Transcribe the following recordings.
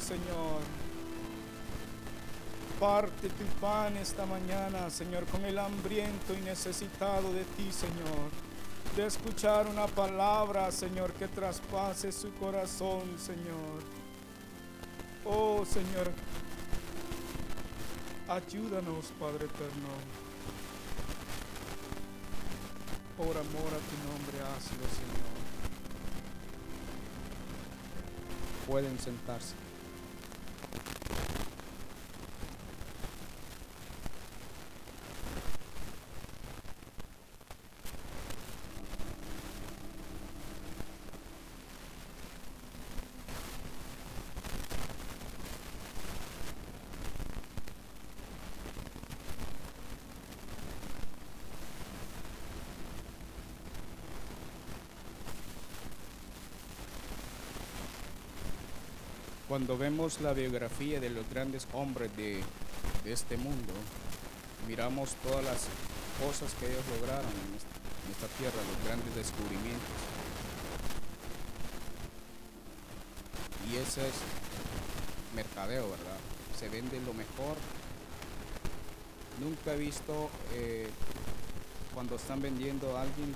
Señor. Parte tu pan esta mañana, Señor, con el hambriento y necesitado de ti, Señor. De escuchar una palabra, Señor, que traspase su corazón, Señor. Oh, Señor, ayúdanos, Padre eterno. Por amor a tu nombre, hazlo, Señor. Pueden sentarse. Cuando vemos la biografía de los grandes hombres de, este mundo, miramos todas las cosas que ellos lograron en esta, en esta tierra, los grandes descubrimientos. Y ese es mercadeo, ¿verdad? Se vende lo mejor. Nunca he visto eh, cuando están vendiendo a alguien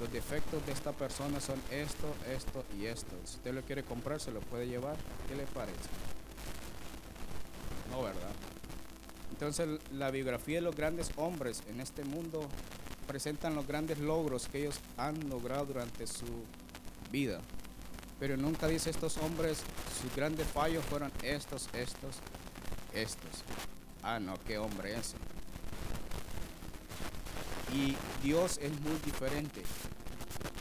los defectos de esta persona son esto, esto y esto. Si usted lo quiere comprar, se lo puede llevar. ¿Qué le parece? No, ¿verdad? Entonces la biografía de los grandes hombres en este mundo presentan los grandes logros que ellos han logrado durante su vida. Pero nunca dice estos hombres, sus grandes fallos fueron estos, estos, estos. Ah, no, qué hombre ese. Y Dios es muy diferente.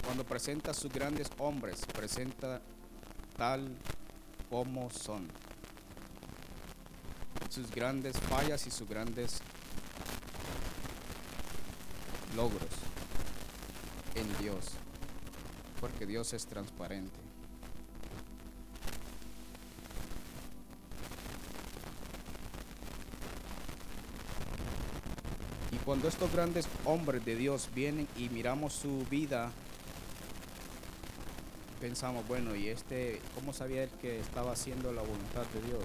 Cuando presenta sus grandes hombres, presenta tal como son. Sus grandes fallas y sus grandes logros en Dios. Porque Dios es transparente. Y cuando estos grandes hombres de Dios vienen y miramos su vida, pensamos, bueno, ¿y este cómo sabía él que estaba haciendo la voluntad de Dios?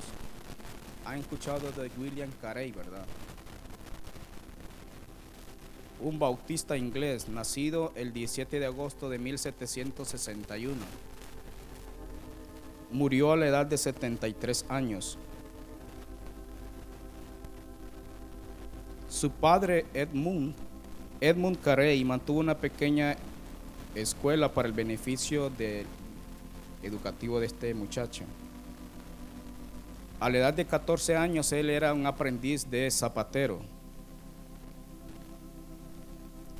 Han escuchado de William Carey, ¿verdad? Un bautista inglés, nacido el 17 de agosto de 1761. Murió a la edad de 73 años. Su padre Edmund, Edmund Carey, mantuvo una pequeña escuela para el beneficio educativo de este muchacho. A la edad de 14 años él era un aprendiz de zapatero.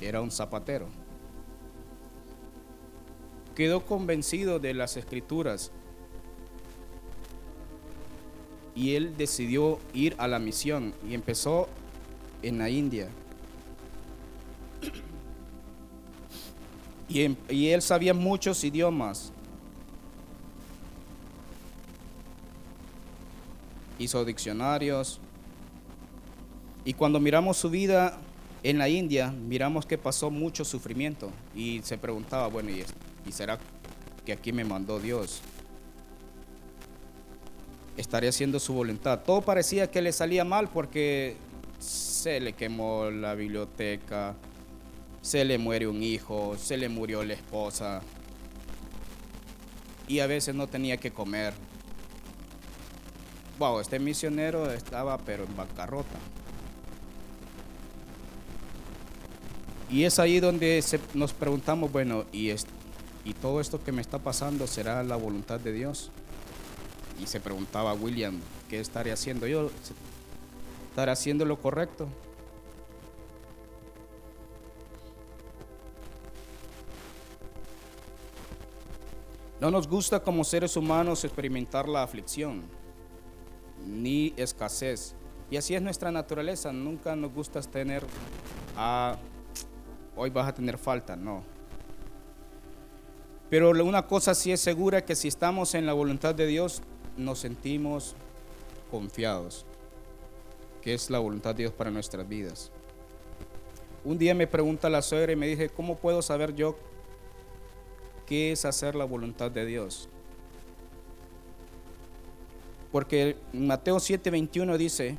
Era un zapatero. Quedó convencido de las escrituras y él decidió ir a la misión y empezó en la India. Y, él sabía muchos idiomas. Hizo diccionarios. Y cuando miramos su vida en la India, miramos que pasó mucho sufrimiento. Y se preguntaba, bueno, ¿y, y será que aquí me mandó Dios? ¿Estaré haciendo su voluntad? Todo parecía que le salía mal porque se le quemó la biblioteca, se le muere un hijo, se le murió la esposa y a veces no tenía que comer. Wow, este misionero estaba pero en bancarrota. Y es ahí donde nos preguntamos, bueno, ¿y, ¿y todo esto que me está pasando será la voluntad de Dios? Y se preguntaba William, ¿qué estaré haciendo yo? ¿Estaré haciendo lo correcto? No nos gusta como seres humanos experimentar la aflicción, ni escasez. Y así es nuestra naturaleza. Nunca nos gusta tener, ah, hoy vas a tener falta, no. Pero una cosa sí es segura, que si estamos en la voluntad de Dios, nos sentimos confiados, es la voluntad de Dios para nuestras vidas. Un día me pregunta la suegra y me dije, ¿cómo puedo saber yo qué es hacer la voluntad de Dios. Porque Mateo 7:21 dice,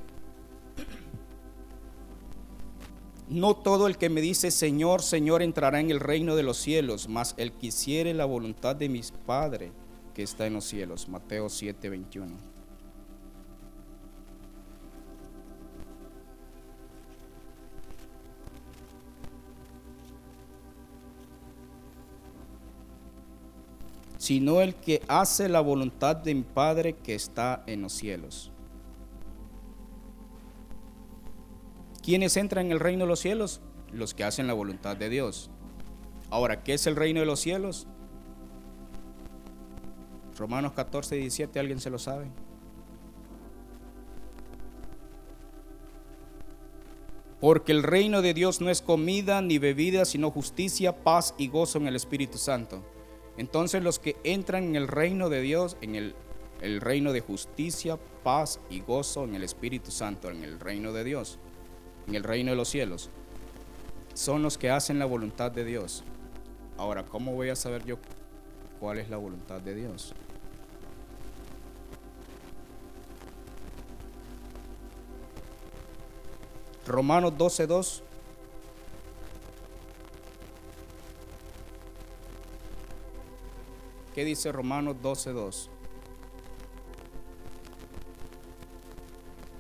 no todo el que me dice Señor, Señor entrará en el reino de los cielos, mas el que hiciere la voluntad de mi Padre que está en los cielos. Mateo 7:21. Sino el que hace la voluntad de mi Padre que está en los cielos. ¿Quiénes entran en el reino de los cielos? Los que hacen la voluntad de Dios. Ahora, ¿qué es el reino de los cielos? Romanos 14, 17, ¿alguien se lo sabe? Porque el reino de Dios no es comida ni bebida, sino justicia, paz y gozo en el Espíritu Santo. Entonces los que entran en el reino de Dios, en el, reino de justicia, paz y gozo en el Espíritu Santo, en el reino de Dios, en el reino de los cielos, son los que hacen la voluntad de Dios. Ahora, ¿cómo voy a saber yo cuál es la voluntad de Dios? Romanos 12:2 ¿Qué dice Romanos 12:2?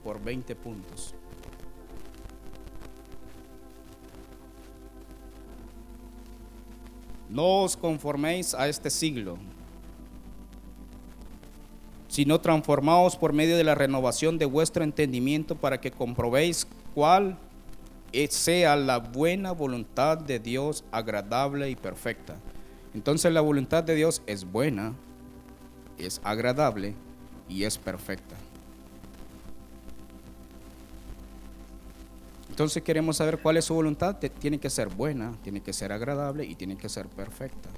Por 20 puntos. No os conforméis a este siglo, sino transformaos por medio de la renovación de vuestro entendimiento para que comprobéis cuál sea la buena voluntad de Dios agradable y perfecta. Entonces la voluntad de Dios es buena, es agradable y es perfecta. Entonces queremos saber cuál es su voluntad. Tiene que ser buena, tiene que ser agradable y tiene que ser perfecta.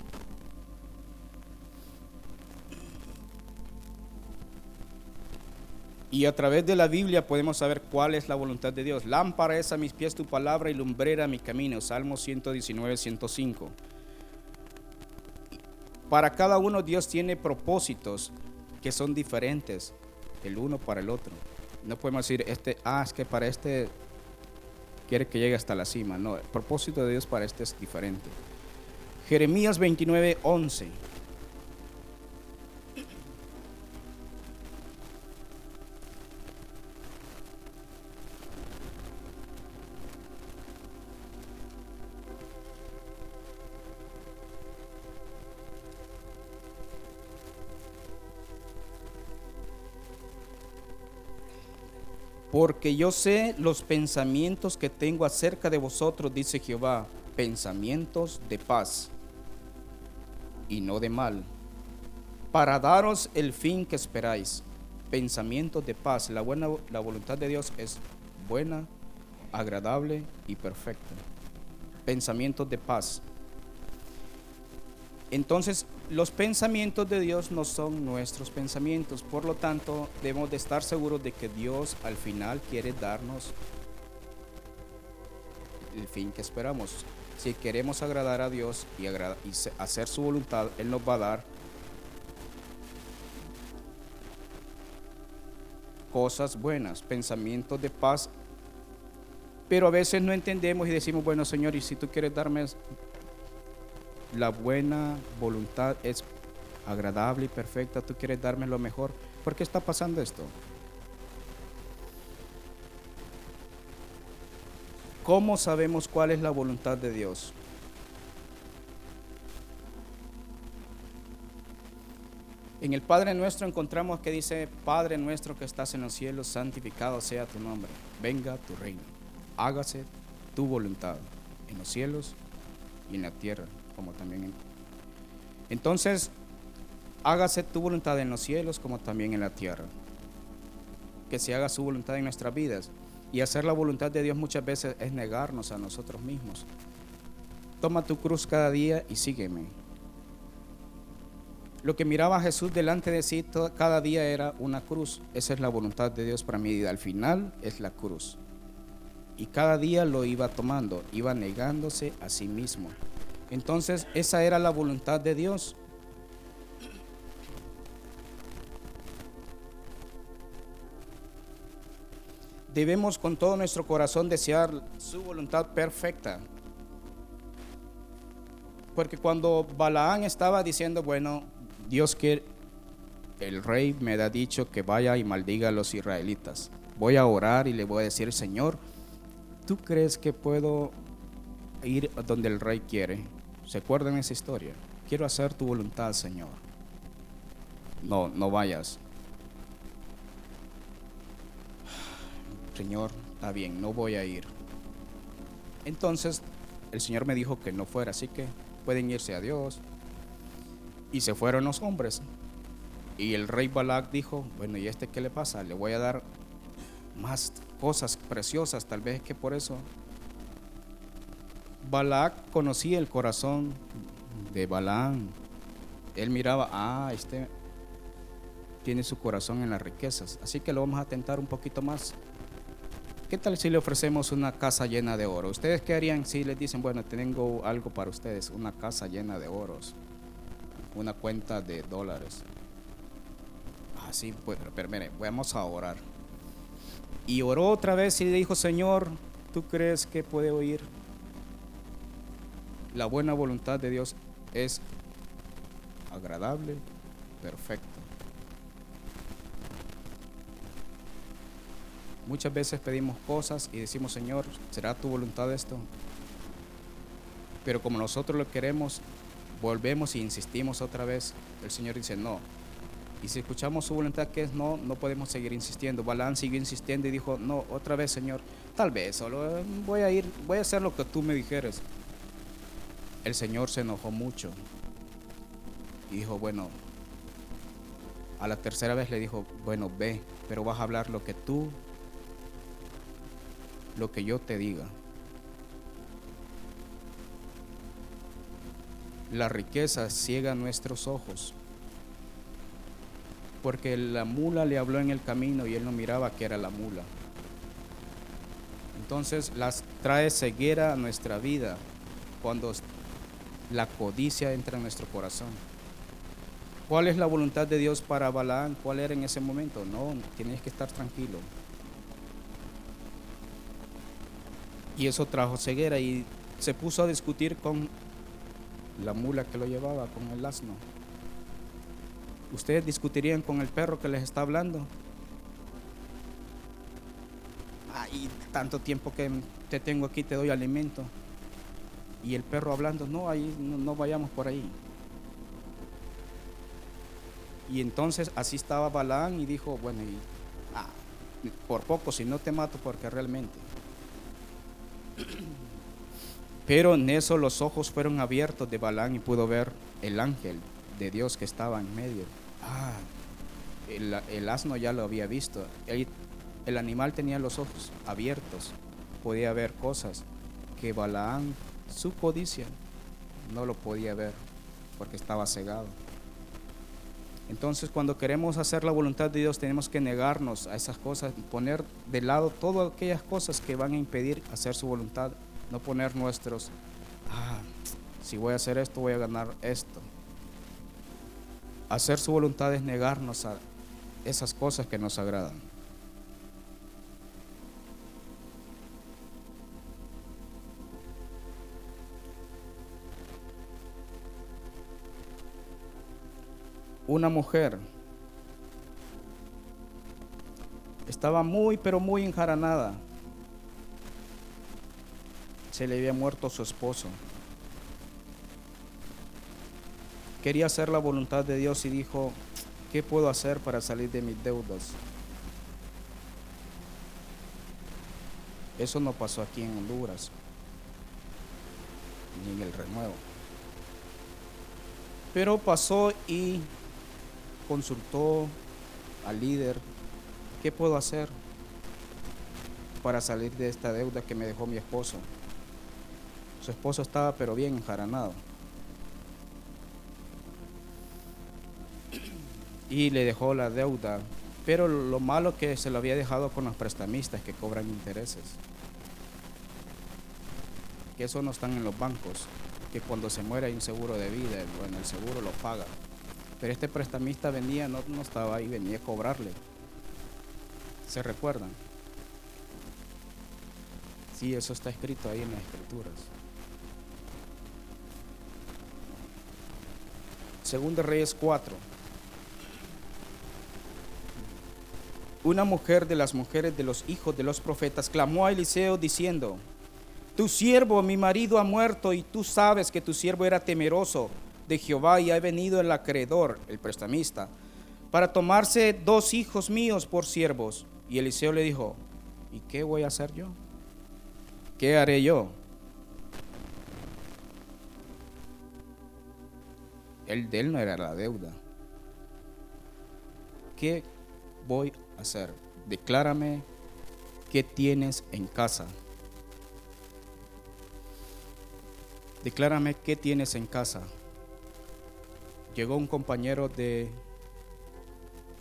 Y a través de la Biblia podemos saber cuál es la voluntad de Dios. Lámpara es a mis pies tu palabra y lumbrera mi camino. Salmo 119, 105 para cada uno Dios tiene propósitos que son diferentes el uno para el otro. No podemos decir, este, ah, es que para este quiere que llegue hasta la cima. No, el propósito de Dios para este es diferente. Jeremías 29, 11. Porque yo sé los pensamientos que tengo acerca de vosotros, dice Jehová, pensamientos de paz y no de mal, para daros el fin que esperáis. Pensamientos de paz. La, buena, la voluntad de Dios es buena, agradable y perfecta. Pensamientos de paz. Entonces, los pensamientos de Dios no son nuestros pensamientos, por lo tanto, debemos de estar seguros de que Dios al final quiere darnos el fin que esperamos. Si queremos agradar a Dios y, hacer su voluntad, Él nos va a dar cosas buenas, pensamientos de paz. Pero a veces no entendemos y decimos, bueno Señor, y si tú quieres darme la buena voluntad es agradable y perfecta, tú quieres darme lo mejor. ¿Por qué está pasando esto? ¿Cómo sabemos cuál es la voluntad de Dios? En el Padre nuestro encontramos que dice, Padre nuestro que estás en los cielos, santificado sea tu nombre, venga tu reino, hágase tu voluntad en los cielos y en la tierra como también Entonces, hágase tu voluntad en los cielos como también en la tierra. Que se haga su voluntad en nuestras vidas. Y hacer la voluntad de Dios muchas veces es negarnos a nosotros mismos. Toma tu cruz cada día y sígueme. Lo que miraba Jesús delante de sí cada día era una cruz. Esa es la voluntad de Dios para mi vida. Al final es la cruz. Y cada día lo iba tomando, iba negándose a sí mismo. Entonces esa era la voluntad de Dios. debemos con todo nuestro corazón desear su voluntad perfecta. Porque cuando Balaán estaba diciendo, bueno, Dios quiere, el rey me ha dicho que vaya y maldiga a los israelitas. Voy a orar y le voy a decir, Señor, ¿tú crees que puedo ir donde el rey quiere? ¿Se acuerdan esa historia? Quiero hacer tu voluntad, Señor. No, no vayas. Señor, está bien, no voy a ir. Entonces el Señor me dijo que no fuera, así que pueden irse a Dios. Y se fueron los hombres. Y el rey Balak dijo, bueno, ¿y este qué le pasa? Le voy a dar más cosas preciosas, tal vez que por eso. Balak conocía el corazón de Balaam. Él miraba, ah, este tiene su corazón en las riquezas, así que lo vamos a tentar un poquito más. ¿Qué tal si le ofrecemos una casa llena de oro? ¿Ustedes qué harían si les dicen, bueno, tengo algo para ustedes, una casa llena de oros, una cuenta de dólares? Así, ah, pues, pero mire, vamos a orar. Y oró otra vez y le dijo, Señor, ¿tú crees que puede oír? La buena voluntad de Dios es agradable, perfecta. Muchas veces pedimos cosas y decimos, Señor, ¿será tu voluntad esto? Pero como nosotros lo queremos, volvemos e insistimos otra vez. El Señor dice, no. Y si escuchamos su voluntad que es no, no podemos seguir insistiendo. Balán siguió insistiendo y dijo, no, otra vez, Señor, tal vez, solo eh, voy a ir, voy a hacer lo que tú me dijeras. El Señor se enojó mucho y dijo, bueno, a la tercera vez le dijo, bueno, ve, pero vas a hablar lo que tú lo que yo te diga. La riqueza ciega nuestros ojos, porque la mula le habló en el camino y él no miraba que era la mula. Entonces las trae ceguera a nuestra vida cuando la codicia entra en nuestro corazón. ¿Cuál es la voluntad de Dios para Balaán? ¿Cuál era en ese momento? No, tienes que estar tranquilo. Y eso trajo ceguera y se puso a discutir con la mula que lo llevaba, con el asno. ¿Ustedes discutirían con el perro que les está hablando? Ay, tanto tiempo que te tengo aquí, te doy alimento. Y el perro hablando, no, ahí no, vayamos por ahí. Y entonces así estaba Balán y dijo, bueno, y, ah, por poco si no te mato porque realmente. Pero en eso los ojos fueron abiertos de Balán y pudo ver el ángel de Dios que estaba en medio. Ah, el, asno ya lo había visto. El, el, animal tenía los ojos abiertos, podía ver cosas que Balaán, su codicia, no lo podía ver porque estaba cegado. Entonces cuando queremos hacer la voluntad de Dios tenemos que negarnos a esas cosas, poner de lado todas aquellas cosas que van a impedir hacer su voluntad no poner nuestros, ah, si voy a hacer esto, voy a ganar esto. Hacer su voluntad es negarnos a esas cosas que nos agradan. Una mujer estaba muy, pero muy enjaranada se le había muerto su esposo. Quería hacer la voluntad de Dios y dijo, ¿qué puedo hacer para salir de mis deudas? Eso no pasó aquí en Honduras, ni en el renuevo. Pero pasó y consultó al líder, ¿qué puedo hacer para salir de esta deuda que me dejó mi esposo? Su esposo estaba pero bien enjaranado. Y le dejó la deuda. Pero lo malo que se lo había dejado con los prestamistas que cobran intereses. Que eso no están en los bancos. Que cuando se muere hay un seguro de vida. Bueno, el seguro lo paga. Pero este prestamista venía, no, no estaba ahí, venía a cobrarle. ¿Se recuerdan? Sí, eso está escrito ahí en las escrituras. Segundo Reyes 4. Una mujer de las mujeres de los hijos de los profetas clamó a Eliseo diciendo, Tu siervo, mi marido, ha muerto y tú sabes que tu siervo era temeroso de Jehová y ha venido el acreedor, el prestamista, para tomarse dos hijos míos por siervos. Y Eliseo le dijo, ¿y qué voy a hacer yo? ¿Qué haré yo? El de él no era la deuda. ¿Qué voy a hacer? Declárame qué tienes en casa. Declárame qué tienes en casa. Llegó un compañero de,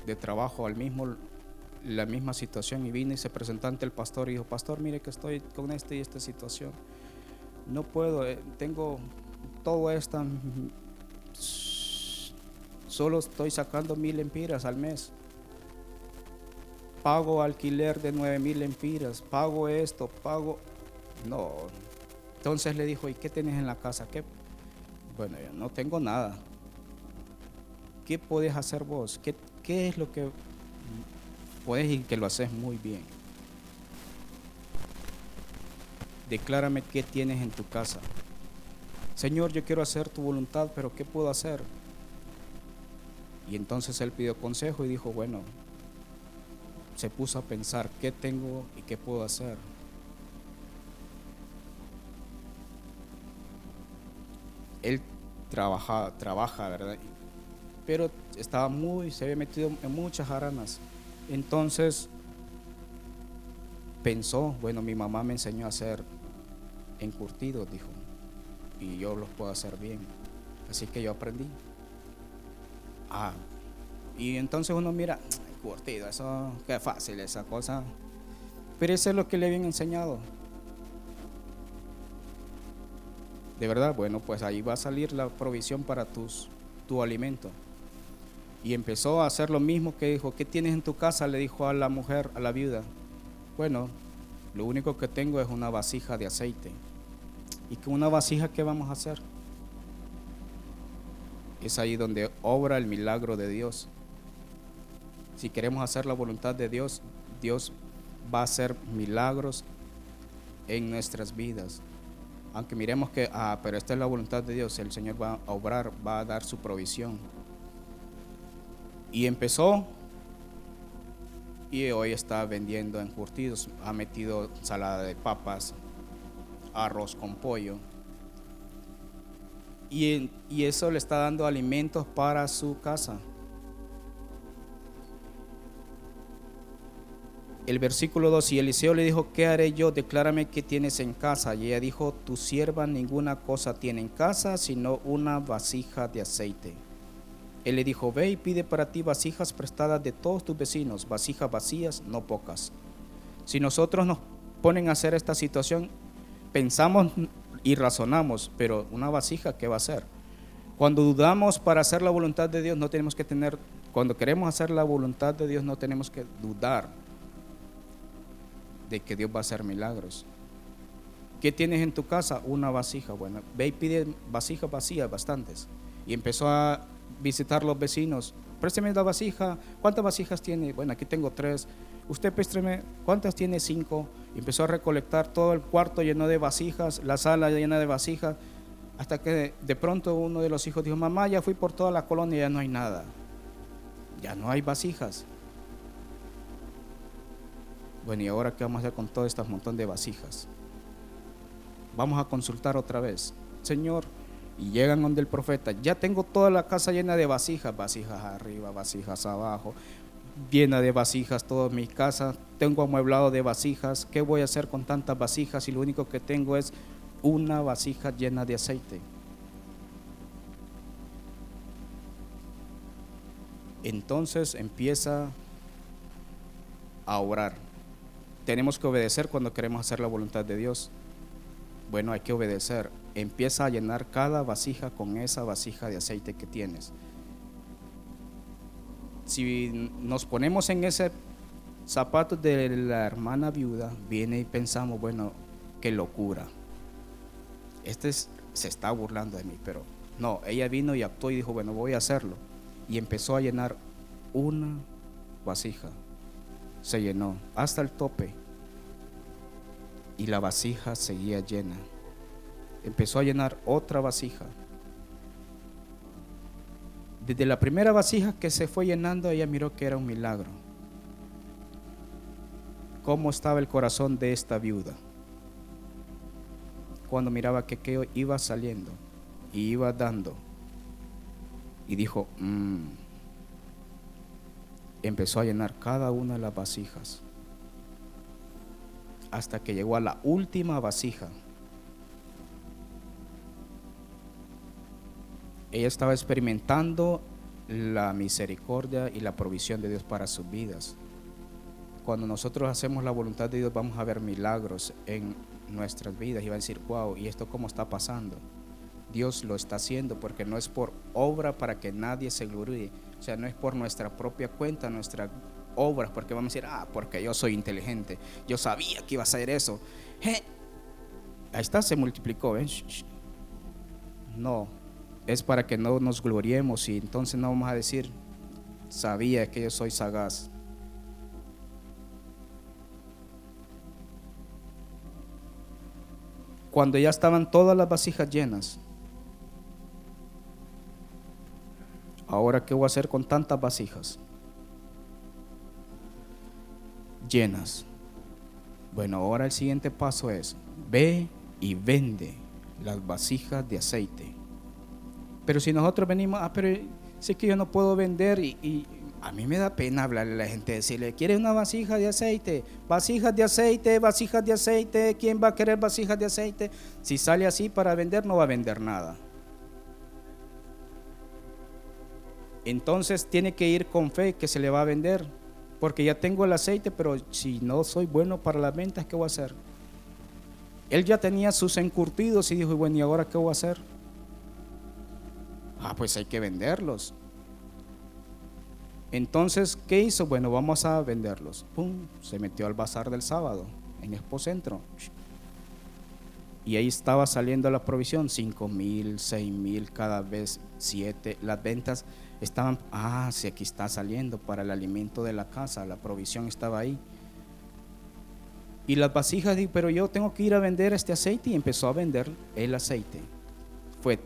de trabajo al mismo la misma situación y vino y se presentó ante el pastor y dijo, pastor, mire que estoy con esta y esta situación. No puedo, eh, tengo todo esto, solo estoy sacando mil empiras al mes. Pago alquiler de nueve mil empiras, pago esto, pago... No. Entonces le dijo, ¿y qué tienes en la casa? ¿Qué? Bueno, yo no tengo nada. ¿Qué puedes hacer vos? ¿Qué, qué es lo que puedes y que lo haces muy bien. Declárame qué tienes en tu casa. Señor, yo quiero hacer tu voluntad, pero ¿qué puedo hacer? Y entonces él pidió consejo y dijo, bueno, se puso a pensar qué tengo y qué puedo hacer. Él trabaja, trabaja, ¿verdad? Pero estaba muy, se había metido en muchas aranas. Entonces pensó, bueno, mi mamá me enseñó a hacer encurtidos, dijo, y yo los puedo hacer bien. Así que yo aprendí. Ah, y entonces uno mira, encurtido, eso, qué fácil esa cosa. Pero eso es lo que le habían enseñado. De verdad, bueno, pues ahí va a salir la provisión para tus, tu alimento. Y empezó a hacer lo mismo que dijo, ¿qué tienes en tu casa? Le dijo a la mujer, a la viuda. Bueno, lo único que tengo es una vasija de aceite. ¿Y con una vasija qué vamos a hacer? Es ahí donde obra el milagro de Dios. Si queremos hacer la voluntad de Dios, Dios va a hacer milagros en nuestras vidas. Aunque miremos que, ah, pero esta es la voluntad de Dios, el Señor va a obrar, va a dar su provisión. Y empezó y hoy está vendiendo encurtidos. Ha metido salada de papas, arroz con pollo. Y, y, eso le está dando alimentos para su casa. El versículo 2, y Eliseo le dijo, ¿qué haré yo? Declárame qué tienes en casa. Y ella dijo, tu sierva ninguna cosa tiene en casa, sino una vasija de aceite. Él le dijo, ve y pide para ti vasijas prestadas de todos tus vecinos, vasijas vacías, no pocas. Si nosotros nos ponen a hacer esta situación, pensamos y razonamos, pero una vasija, ¿qué va a ser? Cuando dudamos para hacer la voluntad de Dios, no tenemos que tener, cuando queremos hacer la voluntad de Dios, no tenemos que dudar de que Dios va a hacer milagros. ¿Qué tienes en tu casa? Una vasija. Bueno, ve y pide vasijas vacías, bastantes. Y empezó a visitar los vecinos. Présteme la vasija. ¿Cuántas vasijas tiene? Bueno, aquí tengo tres. Usted présteme, ¿cuántas tiene? Cinco. empezó a recolectar todo el cuarto lleno de vasijas, la sala llena de vasijas, hasta que de pronto uno de los hijos dijo, mamá, ya fui por toda la colonia ya no hay nada. Ya no hay vasijas. Bueno, ¿y ahora qué vamos a hacer con todo este montón de vasijas? Vamos a consultar otra vez. Señor, y llegan donde el profeta, ya tengo toda la casa llena de vasijas, vasijas arriba, vasijas abajo, llena de vasijas toda mi casa, tengo amueblado de vasijas, ¿qué voy a hacer con tantas vasijas y lo único que tengo es una vasija llena de aceite? Entonces empieza a orar. Tenemos que obedecer cuando queremos hacer la voluntad de Dios. Bueno, hay que obedecer empieza a llenar cada vasija con esa vasija de aceite que tienes. Si nos ponemos en ese zapato de la hermana viuda, viene y pensamos, bueno, qué locura. Este se está burlando de mí, pero no, ella vino y actuó y dijo, bueno, voy a hacerlo. Y empezó a llenar una vasija. Se llenó hasta el tope. Y la vasija seguía llena. Empezó a llenar otra vasija. Desde la primera vasija que se fue llenando, ella miró que era un milagro. ¿Cómo estaba el corazón de esta viuda? Cuando miraba que, que iba saliendo y iba dando. Y dijo, mm". empezó a llenar cada una de las vasijas. Hasta que llegó a la última vasija. Ella estaba experimentando la misericordia y la provisión de Dios para sus vidas. Cuando nosotros hacemos la voluntad de Dios vamos a ver milagros en nuestras vidas y va a decir, wow, ¿y esto cómo está pasando? Dios lo está haciendo porque no es por obra para que nadie se gloríe. O sea, no es por nuestra propia cuenta, nuestras obras, porque vamos a decir, ah, porque yo soy inteligente. Yo sabía que iba a hacer eso. Ahí está, se multiplicó. No, es para que no nos gloriemos y entonces no vamos a decir, sabía que yo soy sagaz. Cuando ya estaban todas las vasijas llenas, ahora qué voy a hacer con tantas vasijas llenas. Bueno, ahora el siguiente paso es, ve y vende las vasijas de aceite pero si nosotros venimos, ah, pero sé que yo no puedo vender y, a mí me da pena hablarle a la gente, decirle, ¿quieres una vasija de aceite? Vasijas de aceite, vasijas de aceite, ¿quién va a querer vasijas de aceite? Si sale así para vender, no va a vender nada. Entonces tiene que ir con fe que se le va a vender, porque ya tengo el aceite, pero si no soy bueno para las ventas, ¿qué voy a hacer? Él ya tenía sus encurtidos y dijo, bueno, ¿y ahora qué voy a hacer? Ah, pues hay que venderlos. Entonces, ¿qué hizo? Bueno, vamos a venderlos. Pum, se metió al bazar del sábado en Expo Centro. Y ahí estaba saliendo la provisión, 5 mil, 6 mil, cada vez 7. Las ventas estaban, ah, sí, aquí está saliendo para el alimento de la casa, la provisión estaba ahí. Y las vasijas, pero yo tengo que ir a vender este aceite y empezó a vender el aceite. Fue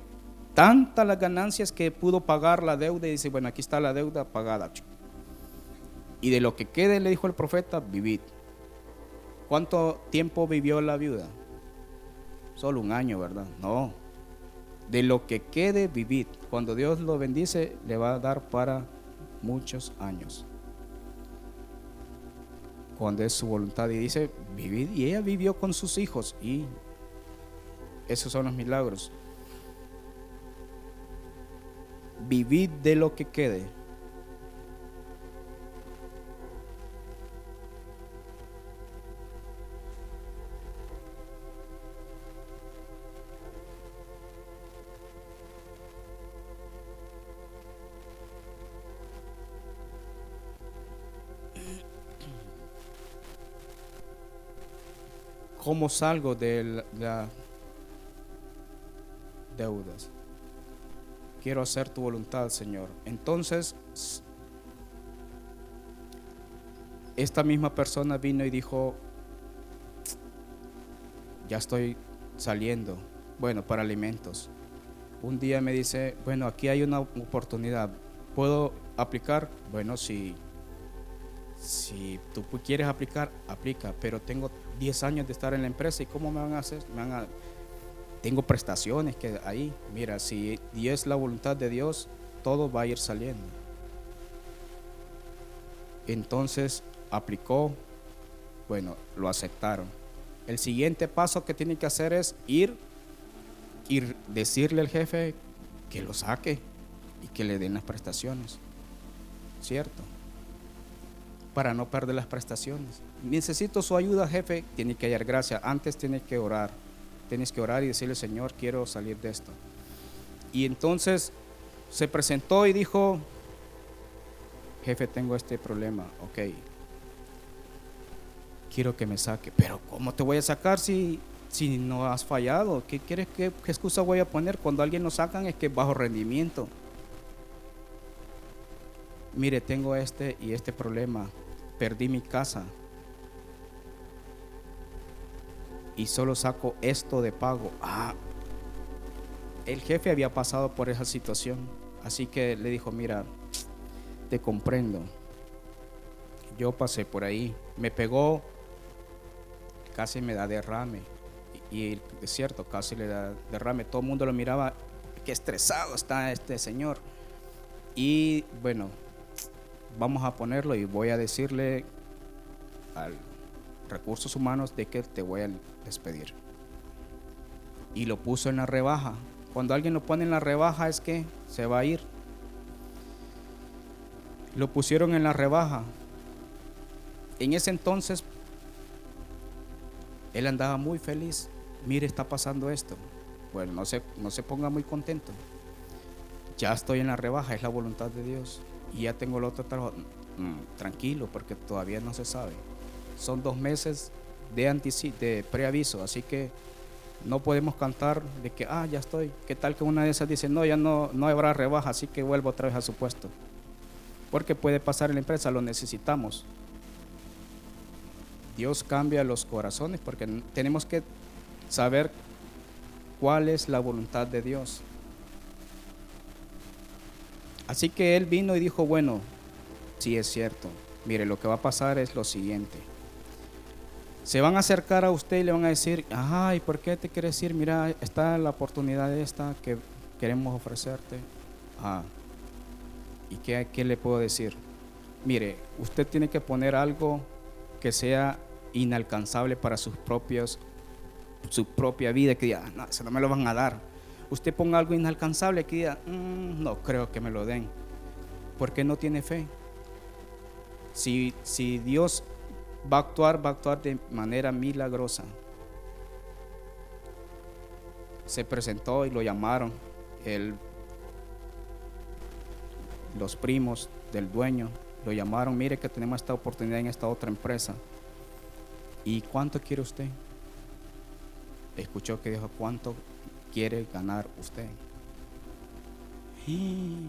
tantas las ganancias que pudo pagar la deuda y dice, bueno, aquí está la deuda pagada. Y de lo que quede, le dijo el profeta, vivid. ¿Cuánto tiempo vivió la viuda? Solo un año, ¿verdad? No. De lo que quede, vivid. Cuando Dios lo bendice, le va a dar para muchos años. Cuando es su voluntad y dice, vivid. Y ella vivió con sus hijos y esos son los milagros vivid de lo que quede. ¿Cómo salgo de las deudas? quiero hacer tu voluntad, Señor. Entonces, esta misma persona vino y dijo, ya estoy saliendo, bueno, para alimentos. Un día me dice, bueno, aquí hay una oportunidad, ¿puedo aplicar? Bueno, si, si tú quieres aplicar, aplica, pero tengo 10 años de estar en la empresa y ¿cómo me van a hacer? Tengo prestaciones que ahí, mira, si es la voluntad de Dios, todo va a ir saliendo. Entonces aplicó, bueno, lo aceptaron. El siguiente paso que tiene que hacer es ir y decirle al jefe que lo saque y que le den las prestaciones. ¿Cierto? Para no perder las prestaciones. Necesito su ayuda, jefe. Tiene que hallar gracia. Antes tiene que orar tienes que orar y decirle, Señor, quiero salir de esto. Y entonces se presentó y dijo, jefe, tengo este problema, ok, quiero que me saque, pero ¿cómo te voy a sacar si, si no has fallado, ¿qué quieres qué, excusa voy a poner cuando alguien nos sacan es que bajo rendimiento? Mire, tengo este y este problema. Perdí mi casa. Y solo saco esto de pago. Ah, el jefe había pasado por esa situación. Así que le dijo, mira, te comprendo. Yo pasé por ahí. Me pegó, casi me da derrame. Y, es cierto, casi le da derrame. Todo el mundo lo miraba, qué estresado está este señor. Y bueno, vamos a ponerlo y voy a decirle al recursos humanos de que te voy a despedir. Y lo puso en la rebaja. Cuando alguien lo pone en la rebaja es que se va a ir. Lo pusieron en la rebaja. En ese entonces él andaba muy feliz. Mire, está pasando esto. Bueno, no se, no se ponga muy contento. Ya estoy en la rebaja, es la voluntad de Dios y ya tengo el otro trabajo. Mm, tranquilo, porque todavía no se sabe. Son dos meses de, de preaviso, así que no podemos cantar de que, ah, ya estoy. ¿Qué tal que una de esas dice, no, ya no, no habrá rebaja, así que vuelvo otra vez a su puesto? Porque puede pasar en la empresa, lo necesitamos. Dios cambia los corazones porque tenemos que saber cuál es la voluntad de Dios. Así que él vino y dijo, bueno, sí es cierto, mire, lo que va a pasar es lo siguiente. Se van a acercar a usted y le van a decir, ay, ¿por qué te quieres ir? Mira, está la oportunidad esta que queremos ofrecerte. Ah, ¿y qué, qué le puedo decir? Mire, usted tiene que poner algo que sea inalcanzable para sus propios, su propia vida, que diga, no, eso no me lo van a dar usted ponga algo inalcanzable que diga, mm, no creo que me lo den, porque no tiene fe. Si, si Dios va a actuar, va a actuar de manera milagrosa. Se presentó y lo llamaron el, los primos del dueño, lo llamaron, mire que tenemos esta oportunidad en esta otra empresa. ¿Y cuánto quiere usted? Escuchó que dijo, ¿cuánto quiere ganar usted? Y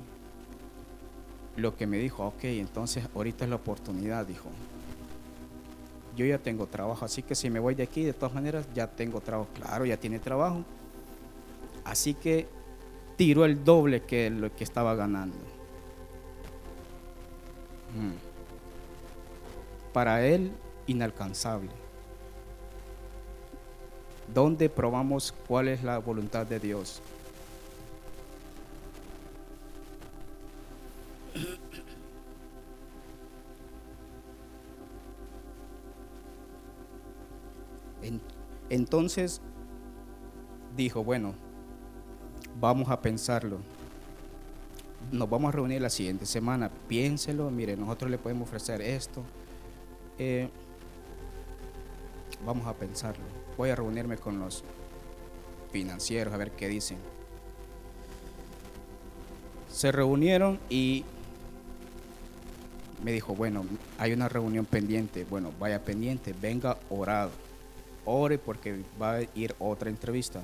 lo que me dijo, ok, entonces ahorita es la oportunidad, dijo. Yo ya tengo trabajo, así que si me voy de aquí, de todas maneras, ya tengo trabajo. Claro, ya tiene trabajo. Así que tiró el doble que lo que estaba ganando. Mm. Para él, inalcanzable donde probamos cuál es la voluntad de Dios. Entonces dijo, bueno, vamos a pensarlo. Nos vamos a reunir la siguiente semana. Piénselo, mire, nosotros le podemos ofrecer esto. Eh, vamos a pensarlo voy a reunirme con los financieros a ver qué dicen. Se reunieron y me dijo, bueno, hay una reunión pendiente. Bueno, vaya pendiente, venga orado. Ore porque va a ir otra entrevista.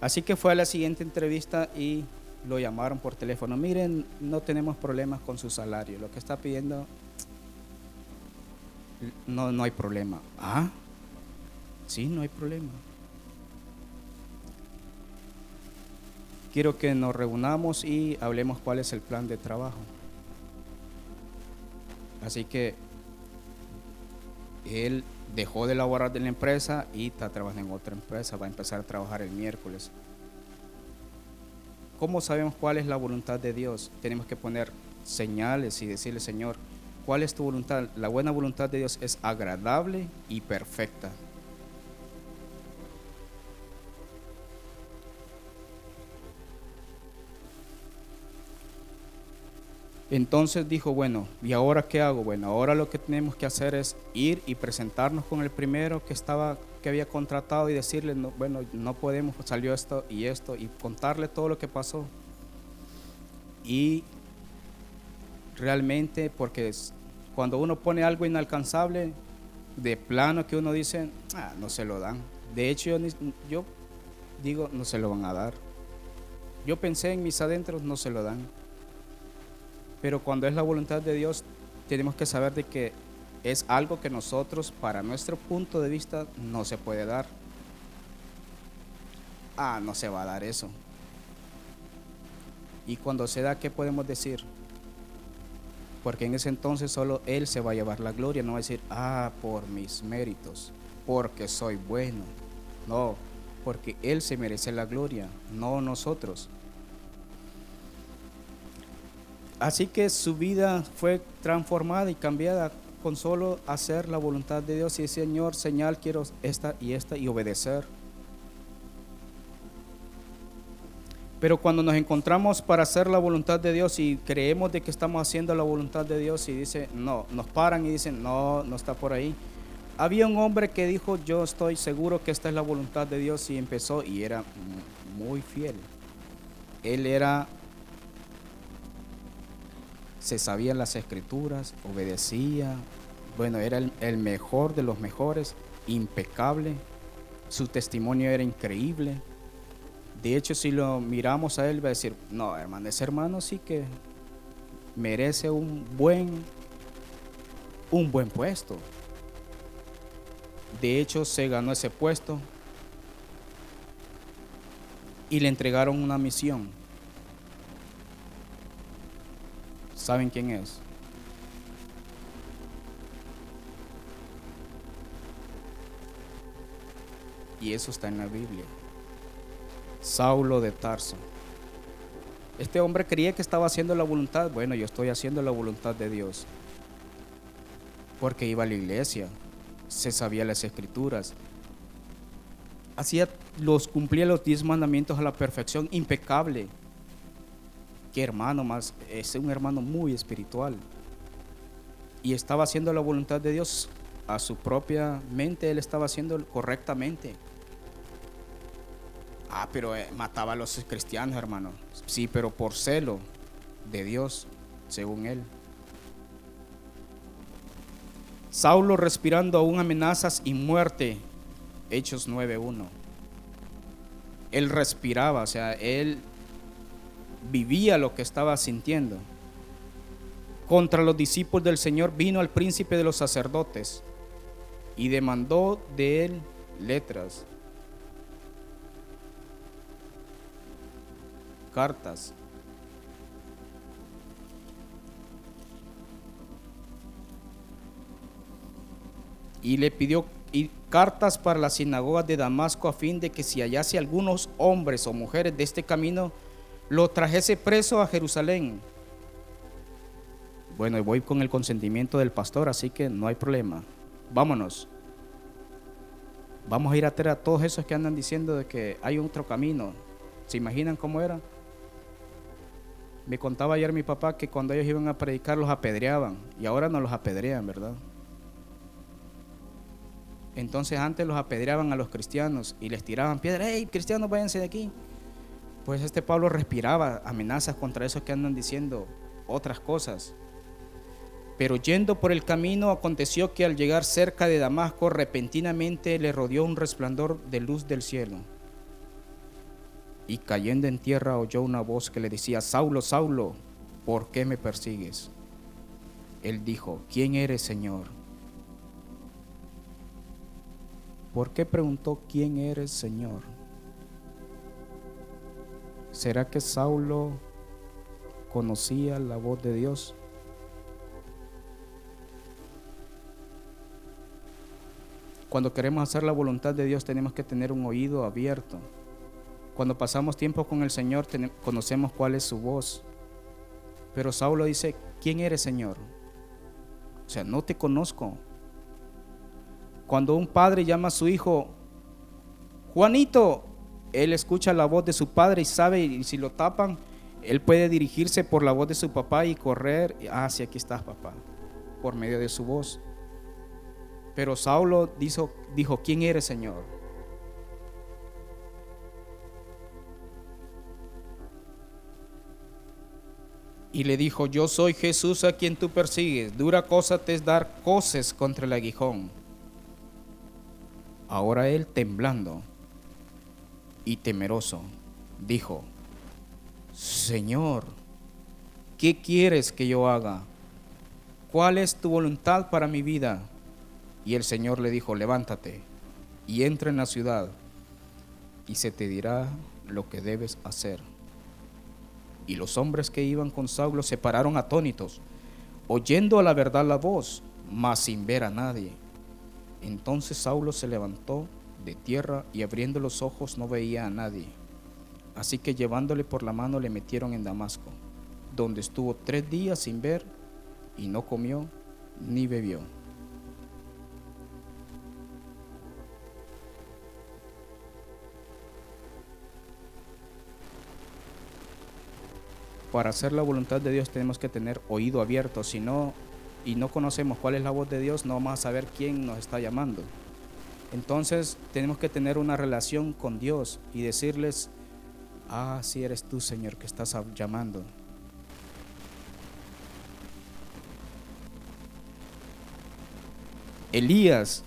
Así que fue a la siguiente entrevista y lo llamaron por teléfono. Miren, no tenemos problemas con su salario. Lo que está pidiendo, no, no hay problema. Ah, Sí, no hay problema. Quiero que nos reunamos y hablemos cuál es el plan de trabajo. Así que él dejó de laborar de la empresa y está trabajando en otra empresa, va a empezar a trabajar el miércoles. ¿Cómo sabemos cuál es la voluntad de Dios? Tenemos que poner señales y decirle, Señor, ¿cuál es tu voluntad? La buena voluntad de Dios es agradable y perfecta. Entonces dijo, bueno, ¿y ahora qué hago? Bueno, ahora lo que tenemos que hacer es ir y presentarnos con el primero que estaba que había contratado y decirle, no, bueno, no podemos, salió esto y esto y contarle todo lo que pasó. Y realmente, porque cuando uno pone algo inalcanzable, de plano que uno dice, ah, no se lo dan, De hecho, yo, yo digo, no se lo van a dar. Yo pensé en mis adentros, no se lo dan. Pero cuando es la voluntad de Dios, tenemos que saber de que es algo que nosotros, para nuestro punto de vista, no se puede dar. Ah, no se va a dar eso. Y cuando se da, ¿qué podemos decir? Porque en ese entonces solo Él se va a llevar la gloria, no va a decir, ah, por mis méritos, porque soy bueno. No, porque Él se merece la gloria, no nosotros. Así que su vida fue transformada y cambiada con solo hacer la voluntad de Dios y decir, Señor, señal, quiero esta y esta y obedecer. Pero cuando nos encontramos para hacer la voluntad de Dios y creemos de que estamos haciendo la voluntad de Dios y dice, no, nos paran y dicen, no, no está por ahí. Había un hombre que dijo, yo estoy seguro que esta es la voluntad de Dios y empezó y era muy fiel. Él era, se sabía las escrituras, obedecía, bueno, era el, el mejor de los mejores, impecable, su testimonio era increíble de hecho, si lo miramos a él, va a decir, no, hermano, ese hermano sí que merece un buen, un buen puesto. De hecho, se ganó ese puesto y le entregaron una misión. ¿Saben quién es? Y eso está en la Biblia. Saulo de Tarso. Este hombre creía que estaba haciendo la voluntad. Bueno, yo estoy haciendo la voluntad de Dios. Porque iba a la iglesia, se sabía las escrituras. Hacía los cumplía los diez mandamientos a la perfección, impecable. Qué hermano más, es un hermano muy espiritual. Y estaba haciendo la voluntad de Dios a su propia mente, él estaba haciendo correctamente. Ah, pero eh, mataba a los cristianos, hermano. Sí, pero por celo de Dios, según él. Saulo respirando aún amenazas y muerte. Hechos 9.1. Él respiraba, o sea, él vivía lo que estaba sintiendo. Contra los discípulos del Señor vino el príncipe de los sacerdotes y demandó de él letras cartas. Y le pidió cartas para las sinagogas de Damasco a fin de que si hallase algunos hombres o mujeres de este camino, lo trajese preso a Jerusalén. Bueno, voy con el consentimiento del pastor, así que no hay problema. Vámonos. Vamos a ir a tener a todos esos que andan diciendo de que hay otro camino. ¿Se imaginan cómo era? Me contaba ayer mi papá que cuando ellos iban a predicar los apedreaban y ahora no los apedrean, ¿verdad? Entonces antes los apedreaban a los cristianos y les tiraban piedras, hey, cristianos, váyanse de aquí. Pues este Pablo respiraba amenazas contra esos que andan diciendo otras cosas. Pero yendo por el camino aconteció que al llegar cerca de Damasco repentinamente le rodeó un resplandor de luz del cielo y cayendo en tierra oyó una voz que le decía, Saulo, Saulo, ¿por qué me persigues? Él dijo, ¿quién eres, Señor? ¿Por qué preguntó, ¿quién eres, Señor? ¿Será que Saulo conocía la voz de Dios? Cuando queremos hacer la voluntad de Dios tenemos que tener un oído abierto cuando pasamos tiempo con el Señor conocemos cuál es su voz. Pero Saulo dice, ¿quién eres Señor? O sea, no te conozco. Cuando un padre llama a su hijo, Juanito, él escucha la voz de su padre y sabe, y si lo tapan, él puede dirigirse por la voz de su papá y correr, sí, aquí estás papá, por medio de su voz. Pero Saulo dijo, dijo ¿quién eres Señor? y le dijo, yo soy Jesús a quien tú persigues, dura cosa te es dar coces contra el aguijón. Ahora él, temblando y temeroso, dijo, Señor, ¿qué quieres que yo haga? ¿Cuál es tu voluntad para mi vida? Y el Señor le dijo, levántate y entra en la ciudad y se te dirá lo que debes hacer. Y los hombres que iban con Saulo se pararon atónitos, oyendo a la verdad la voz, mas sin ver a nadie. Entonces Saulo se levantó de tierra y abriendo los ojos no veía a nadie. Así que llevándole por la mano le metieron en Damasco, donde estuvo tres días sin ver y no comió ni bebió. Para hacer la voluntad de Dios tenemos que tener oído abierto, si no y no conocemos cuál es la voz de Dios, no vamos a saber quién nos está llamando. Entonces tenemos que tener una relación con Dios y decirles, ah, si eres tú, Señor, que estás llamando. Elías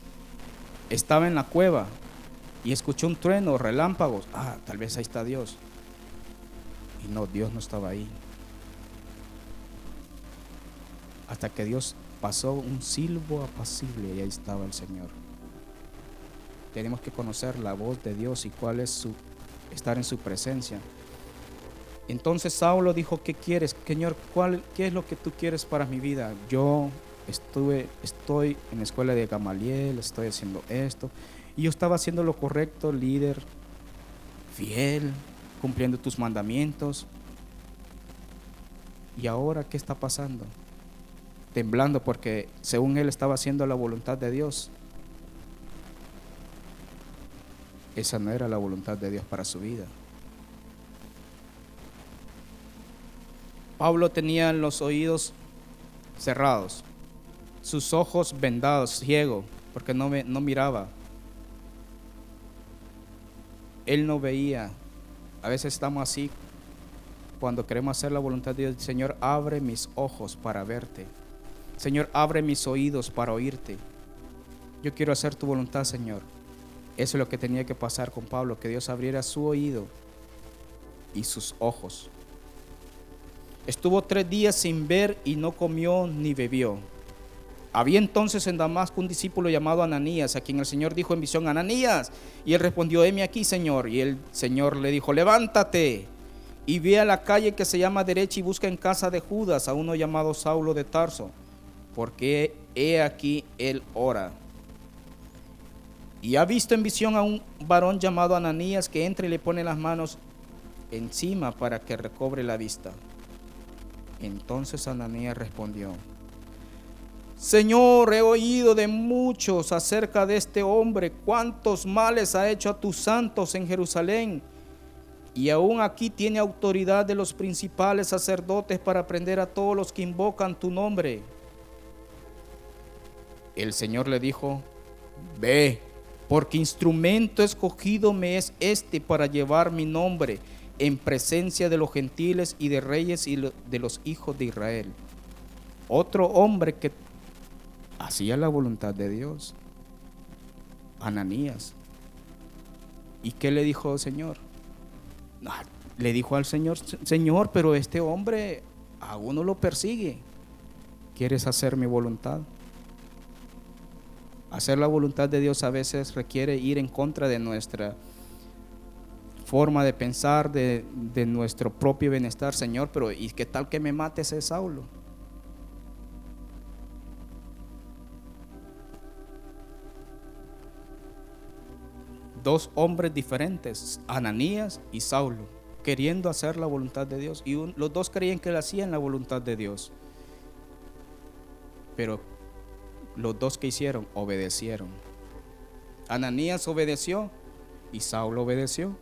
estaba en la cueva y escuchó un trueno, relámpagos. Ah, tal vez ahí está Dios. Y no, Dios no estaba ahí hasta que Dios pasó un silbo apacible y ahí estaba el Señor. Tenemos que conocer la voz de Dios y cuál es su estar en su presencia. Entonces Saulo dijo, ¿qué quieres, Señor? ¿Cuál, ¿Qué es lo que tú quieres para mi vida? Yo estuve, estoy en la escuela de Gamaliel, estoy haciendo esto. Y yo estaba haciendo lo correcto, líder, fiel, cumpliendo tus mandamientos. ¿Y ahora qué está pasando? temblando porque según él estaba haciendo la voluntad de Dios. Esa no era la voluntad de Dios para su vida. Pablo tenía los oídos cerrados, sus ojos vendados, ciego, porque no, no miraba. Él no veía. A veces estamos así cuando queremos hacer la voluntad de Dios. Señor, abre mis ojos para verte. Señor, abre mis oídos para oírte. Yo quiero hacer tu voluntad, Señor. Eso es lo que tenía que pasar con Pablo, que Dios abriera su oído y sus ojos. Estuvo tres días sin ver y no comió ni bebió. Había entonces en Damasco un discípulo llamado Ananías, a quien el Señor dijo en visión, Ananías. Y él respondió, heme aquí, Señor. Y el Señor le dijo, levántate y ve a la calle que se llama derecha y busca en casa de Judas a uno llamado Saulo de Tarso porque he aquí él ora. Y ha visto en visión a un varón llamado Ananías que entra y le pone las manos encima para que recobre la vista. Entonces Ananías respondió, Señor, he oído de muchos acerca de este hombre, cuántos males ha hecho a tus santos en Jerusalén. Y aún aquí tiene autoridad de los principales sacerdotes para prender a todos los que invocan tu nombre. El Señor le dijo, ve, porque instrumento escogido me es este para llevar mi nombre en presencia de los gentiles y de reyes y de los hijos de Israel. Otro hombre que hacía la voluntad de Dios, Ananías. ¿Y qué le dijo el Señor? Le dijo al Señor, Señor, pero este hombre a uno lo persigue. ¿Quieres hacer mi voluntad? Hacer la voluntad de Dios a veces requiere ir en contra de nuestra forma de pensar, de, nuestro propio bienestar, Señor, pero ¿y qué tal que me mate ese Saulo? Dos hombres diferentes, Ananías y Saulo, queriendo hacer la voluntad de Dios. Y los dos creían que le hacían la voluntad de Dios. Pero los dos que hicieron obedecieron. Ananías obedeció y Saulo obedeció.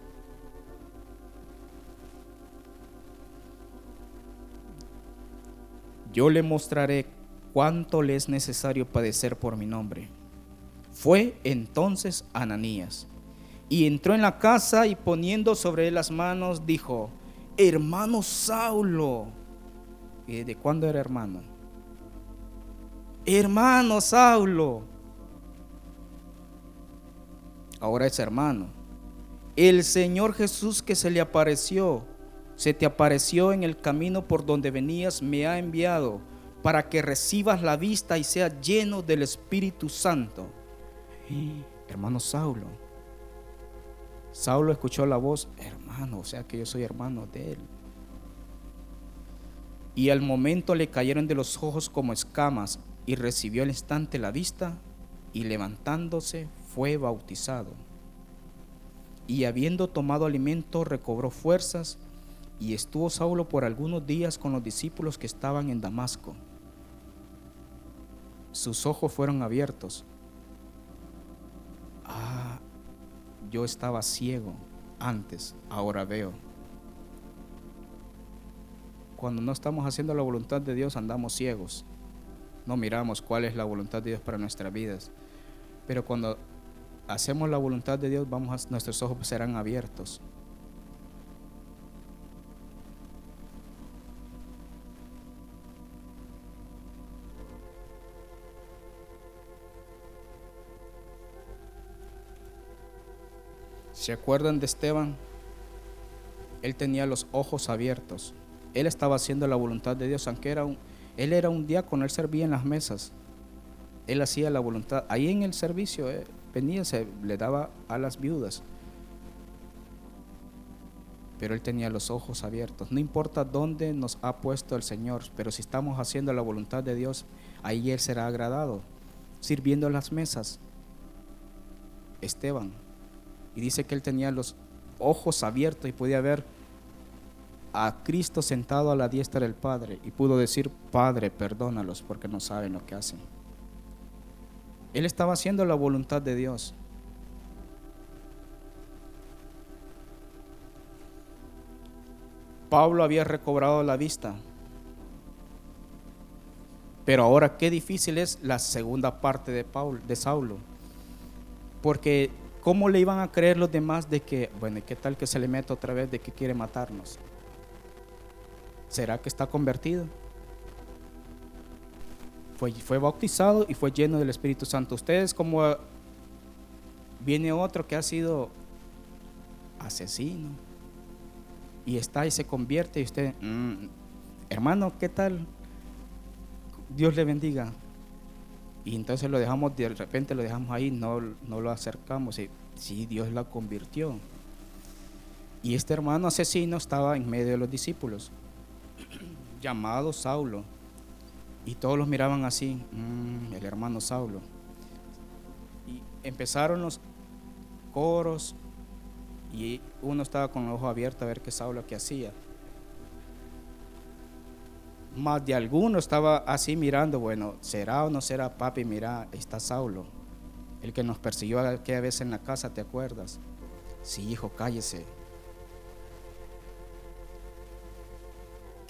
Yo le mostraré cuánto le es necesario padecer por mi nombre. Fue entonces Ananías y entró en la casa y poniendo sobre él las manos dijo, hermano Saulo. ¿Y de cuándo era hermano? Hermano Saulo. ahora es hermano. El Señor Jesús que se le apareció, se te apareció en el camino por donde venías, me ha enviado para que recibas la vista y seas lleno del Espíritu Santo. hermano Saulo, Saulo escuchó la voz, hermano, o sea que yo soy hermano de él. Y al momento le cayeron de los ojos como escamas y recibió al instante la vista y levantándose fue bautizado. Y habiendo tomado alimento recobró fuerzas y estuvo Saulo por algunos días con los discípulos que estaban en Damasco. Sus ojos fueron abiertos. Ah, yo estaba ciego antes, ahora veo. Cuando no estamos haciendo la voluntad de Dios andamos ciegos. No miramos cuál es la voluntad de Dios para nuestras vidas. Pero cuando hacemos la voluntad de Dios, vamos nuestros ojos serán abiertos. ¿Se acuerdan de Esteban? Él tenía los ojos abiertos. Él estaba haciendo la voluntad de Dios, aunque era un, él era un diácono, él servía en las mesas. Él hacía la voluntad. Ahí en el servicio eh, venía, se le daba a las viudas. Pero él tenía los ojos abiertos. No importa dónde nos ha puesto el Señor, pero si estamos haciendo la voluntad de Dios, ahí Él será agradado. Sirviendo las mesas. Esteban. Y dice que él tenía los ojos abiertos y podía ver a Cristo sentado a la diestra del Padre y pudo decir, Padre, perdónalos porque no saben lo que hacen. Él estaba haciendo la voluntad de Dios. Pablo había recobrado la vista. Pero ahora qué difícil es la segunda parte de, de Saulo. Porque ¿cómo le iban a creer los demás de que, bueno, ¿qué tal que se le mete otra vez de que quiere matarnos? ¿Será que está convertido? Fue, fue bautizado y fue lleno del Espíritu Santo. Ustedes como viene otro que ha sido asesino y está y se convierte y usted, mm, hermano, ¿qué tal? Dios le bendiga. Y entonces lo dejamos, de repente lo dejamos ahí, no, no lo acercamos. Y sí, Dios la convirtió. Y este hermano asesino estaba en medio de los discípulos llamado Saulo. Y todos los miraban así, mm, el hermano Saulo. Y empezaron los coros y uno estaba con el ojo abierto a ver qué Saulo que hacía. Más de alguno estaba así mirando, bueno, ¿será o no será papi? Mira, está Saulo, el que nos persiguió aquella vez en la casa, ¿te acuerdas? Sí, hijo, cállese.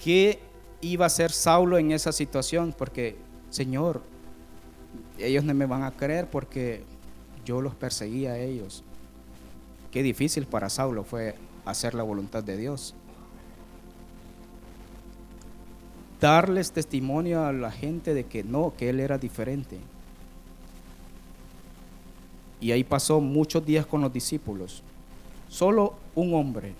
¿Qué iba a ser Saulo en esa situación, porque, Señor, ellos no me van a creer porque yo los perseguía a ellos. Qué difícil para Saulo fue hacer la voluntad de Dios. Darles testimonio a la gente de que no, que él era diferente. Y ahí pasó muchos días con los discípulos. Solo un hombre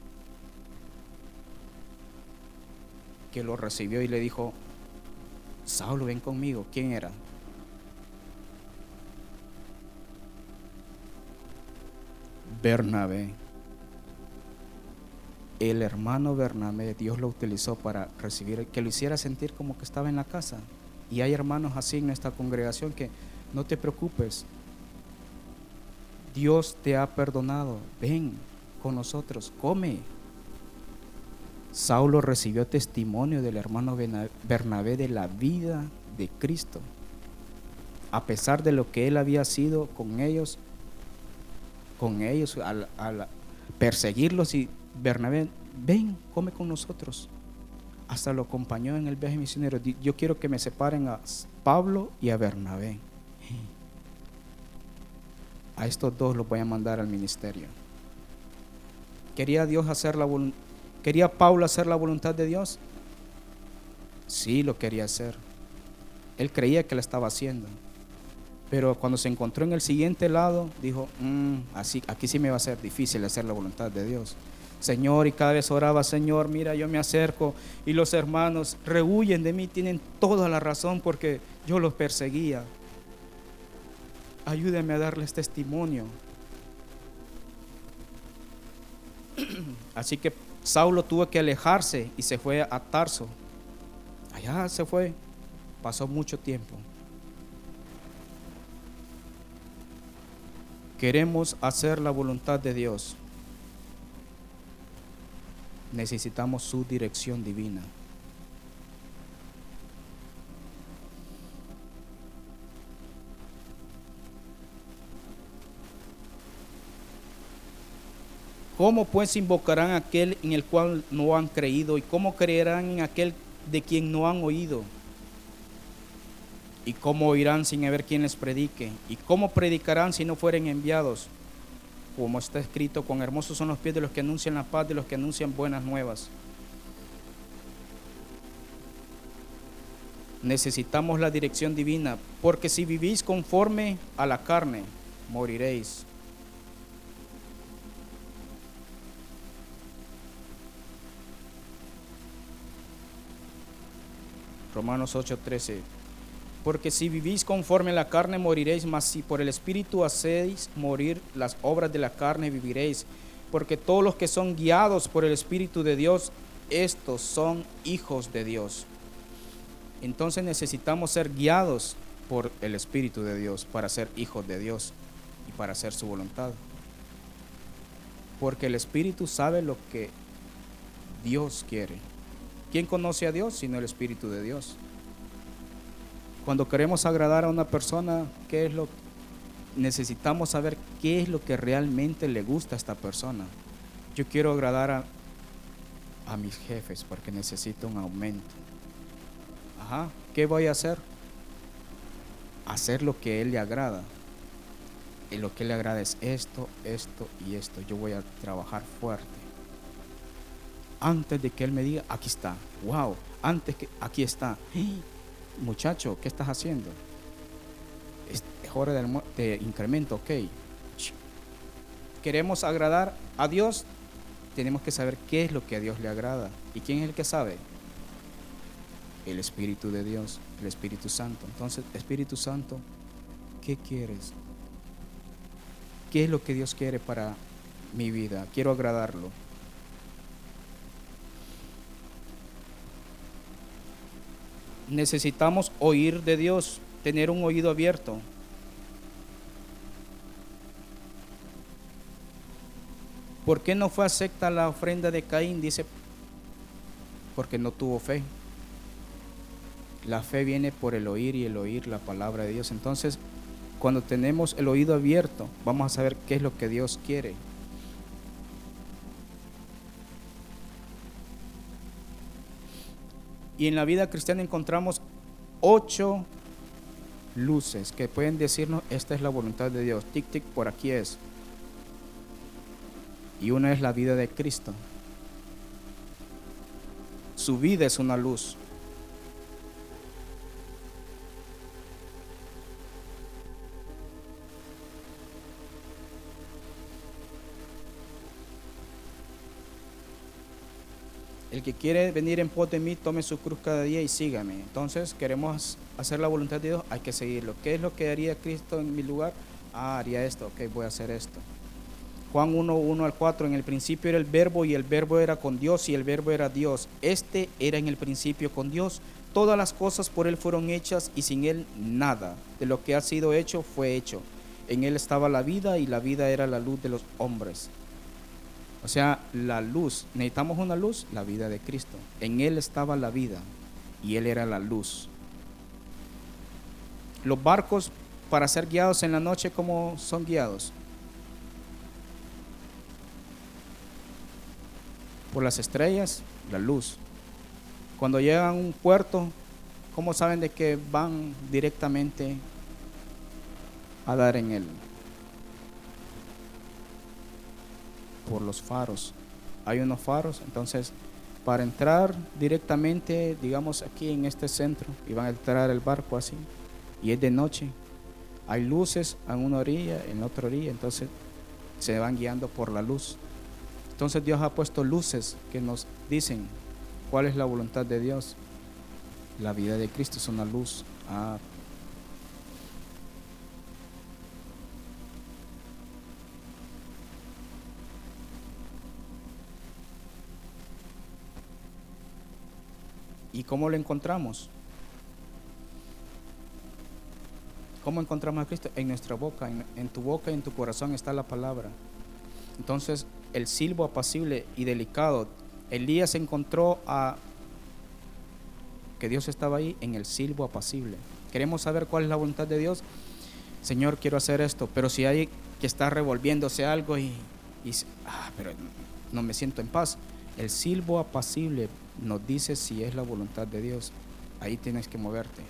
que lo recibió y le dijo, Saulo, ven conmigo. ¿Quién era? Bernabé. El hermano Bernabé, Dios lo utilizó para recibir, que lo hiciera sentir como que estaba en la casa. Y hay hermanos así en esta congregación que no te preocupes. Dios te ha perdonado. Ven con nosotros, come, Saulo recibió testimonio del hermano Bernabé de la vida de Cristo. A pesar de lo que él había sido con ellos, con ellos, al, perseguirlos y Bernabé, ven, come con nosotros. Hasta lo acompañó en el viaje misionero. Yo quiero que me separen a Pablo y a Bernabé. A estos dos los voy a mandar al ministerio. Quería Dios hacer la voluntad ¿Quería Pablo hacer la voluntad de Dios? Sí, lo quería hacer. Él creía que lo estaba haciendo. Pero cuando se encontró en el siguiente lado, dijo, "Mm, así, aquí sí me va a ser difícil hacer la voluntad de Dios. Señor, y cada vez oraba, Señor, mira, yo me acerco y los hermanos rehuyen de mí, tienen toda la razón porque yo los perseguía. Ayúdeme a darles testimonio. Así que Saulo tuvo que alejarse y se fue a Tarso. Allá se fue, pasó mucho tiempo. Queremos hacer la voluntad de Dios. Necesitamos su dirección divina. ¿Cómo pues invocarán a aquel en el cual no han creído? ¿Y cómo creerán en aquel de quien no han oído? ¿Y cómo oirán sin haber quien les predique? ¿Y cómo predicarán si no fueren enviados? Como está escrito, cuán hermosos son los pies de los que anuncian la paz, de los que anuncian buenas nuevas. Necesitamos la dirección divina, porque si vivís conforme a la carne, moriréis. Romanos 8:13. Porque si vivís conforme a la carne moriréis, mas si por el Espíritu hacéis morir las obras de la carne viviréis. Porque todos los que son guiados por el Espíritu de Dios, estos son hijos de Dios. Entonces necesitamos ser guiados por el Espíritu de Dios para ser hijos de Dios y para hacer su voluntad. Porque el Espíritu sabe lo que Dios quiere. ¿Quién conoce a Dios sino el Espíritu de Dios? Cuando queremos agradar a una persona, ¿qué es lo necesitamos saber qué es lo que realmente le gusta a esta persona? Yo quiero agradar a, mis jefes porque necesito un aumento. Ajá, ¿qué voy a hacer? Hacer lo que él le agrada. Y lo que le agrada es esto, esto y esto. Yo voy a trabajar fuerte. Antes de que él me diga, aquí está. Wow, antes que aquí está. Muchacho, ¿qué estás haciendo? Es hora de, de incremento, ok. Queremos agradar a Dios, tenemos que saber qué es lo que a Dios le agrada. ¿Y quién es el que sabe? El Espíritu de Dios, el Espíritu Santo. Entonces, Espíritu Santo, ¿qué quieres? ¿Qué es lo que Dios quiere para mi vida? Quiero agradarlo. Necesitamos oír de Dios, tener un oído abierto. ¿Por qué no fue acepta la ofrenda de Caín? Dice, porque no tuvo fe. La fe viene por el oír y el oír la palabra de Dios. Entonces, cuando tenemos el oído abierto, vamos a saber qué es lo que Dios quiere. Y en la vida cristiana encontramos ocho luces que pueden decirnos, esta es la voluntad de Dios. Tic, tic, por aquí es. Y una es la vida de Cristo. Su vida es una luz. El que quiere venir en pos de mí, tome su cruz cada día y sígame. Entonces, queremos hacer la voluntad de Dios, hay que seguirlo. ¿Qué es lo que haría Cristo en mi lugar? Ah, haría esto, ok, voy a hacer esto. Juan 1, 1 al 4, en el principio era el verbo y el verbo era con Dios y el verbo era Dios. Este era en el principio con Dios. Todas las cosas por Él fueron hechas y sin Él nada de lo que ha sido hecho fue hecho. En Él estaba la vida y la vida era la luz de los hombres. O sea, la luz, necesitamos una luz, la vida de Cristo. En Él estaba la vida y Él era la luz. Los barcos para ser guiados en la noche, ¿cómo son guiados? Por las estrellas, la luz. Cuando llegan a un puerto, ¿cómo saben de que van directamente a dar en él? Por los faros. Hay unos faros, entonces para entrar directamente, digamos aquí en este centro, y van a entrar el barco así, y es de noche, Hay luces en una orilla, en otra orilla, entonces se van guiando por la luz. Entonces Dios ha puesto luces que nos dicen cuál es la voluntad de Dios. La vida de Cristo es una luz. Ah, ¿Y cómo lo encontramos? ¿Cómo encontramos a Cristo? En nuestra boca, en, tu boca y en tu corazón está la palabra. Entonces, el silbo apacible y delicado, Elías encontró a que Dios estaba ahí en el silbo apacible. Queremos saber cuál es la voluntad de Dios. Señor, quiero hacer esto, pero si hay que está revolviéndose algo y, y ah, pero no me siento en paz. El silbo apacible nos dice si es la voluntad de Dios. Ahí tienes que moverte.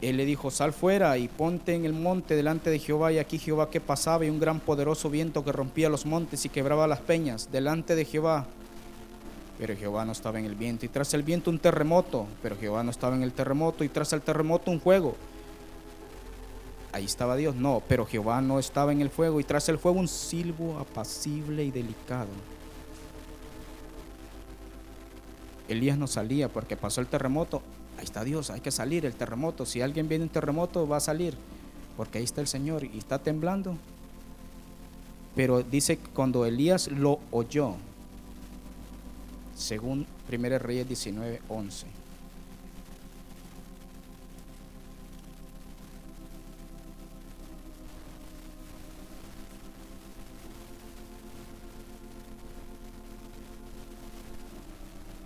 Él le dijo, sal fuera y ponte en el monte delante de Jehová. Y aquí Jehová que pasaba y un gran poderoso viento que rompía los montes y quebraba las peñas delante de Jehová. Pero Jehová no estaba en el viento. Y tras el viento un terremoto. Pero Jehová no estaba en el terremoto. Y tras el terremoto un fuego ahí estaba Dios. No, pero Jehová no estaba en el fuego y tras el fuego un silbo apacible y delicado. Elías no salía porque pasó el terremoto. Ahí está Dios, hay que salir el terremoto. Si alguien viene un terremoto, va a salir. Porque ahí está el Señor y está temblando. Pero dice cuando Elías lo oyó, según 1 Reyes 19, 11.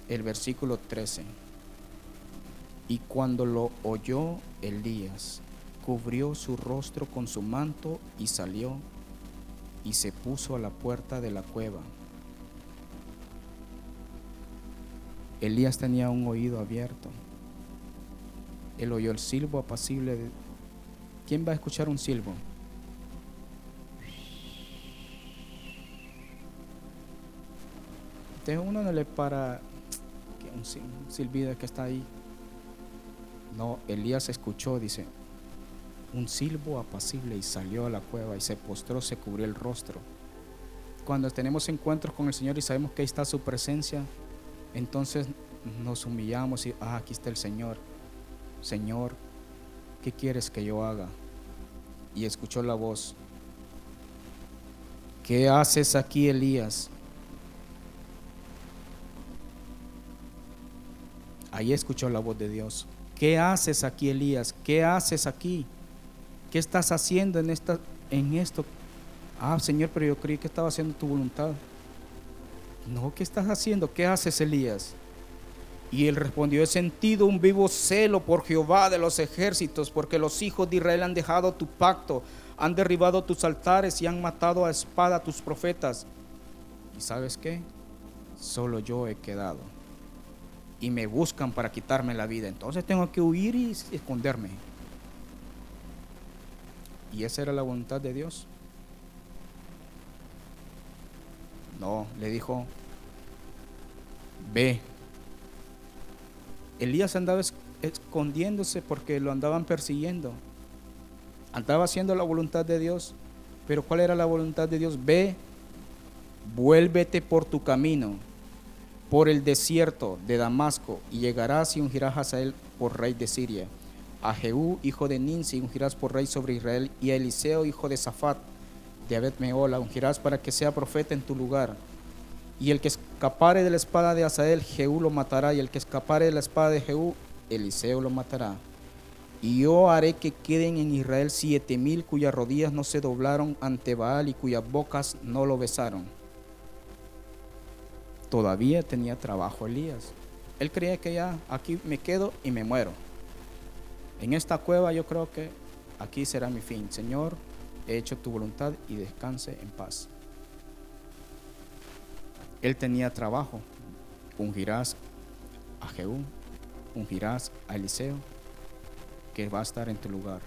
El versículo 13. Y cuando lo oyó Elías, cubrió su rostro con su manto y salió y se puso a la puerta de la cueva. Elías tenía un oído abierto. Él oyó el silbo apacible. De... ¿Quién va a escuchar un silbo? Entonces uno no le para un silbido que está ahí. No, Elías escuchó, dice, un silbo apacible y salió a la cueva y se postró, se cubrió el rostro. Cuando tenemos encuentros con el Señor y sabemos que ahí está su presencia, entonces nos humillamos y, ah, aquí está el Señor. Señor, ¿qué quieres que yo haga? Y escuchó la voz. ¿Qué haces aquí, Elías? Ahí escuchó la voz de Dios. ¿Qué haces aquí, Elías? ¿Qué haces aquí? ¿Qué estás haciendo en, esta, en esto? Ah, Señor, pero yo creí que estaba haciendo tu voluntad. No, ¿qué estás haciendo? ¿Qué haces, Elías? Y él respondió, he sentido un vivo celo por Jehová de los ejércitos, porque los hijos de Israel han dejado tu pacto, han derribado tus altares y han matado a espada a tus profetas. ¿Y sabes qué? Solo yo he quedado y me buscan para quitarme la vida. Entonces tengo que huir y esconderme. ¿Y esa era la voluntad de Dios? No, le dijo, ve. Elías andaba escondiéndose porque lo andaban persiguiendo. Andaba haciendo la voluntad de Dios. Pero ¿cuál era la voluntad de Dios? Ve, vuélvete por tu camino por el desierto de Damasco y llegarás y ungirás a por rey de Siria. A Jehú, hijo de Ninsi, ungirás por rey sobre Israel, y a Eliseo, hijo de Safat, de Abed Meola, ungirás para que sea profeta en tu lugar. Y el que escapare de la espada de Asael, Jehú lo matará, y el que escapare de la espada de Jehú, Eliseo lo matará. Y yo haré que queden en Israel siete mil cuyas rodillas no se doblaron ante Baal y cuyas bocas no lo besaron todavía tenía trabajo Elías. Él creía que ya aquí me quedo y me muero. En esta cueva yo creo que aquí será mi fin. Señor, he hecho tu voluntad y descanse en paz. Él tenía trabajo. Ungirás a Jehú, ungirás a Eliseo, que va a estar en tu lugar.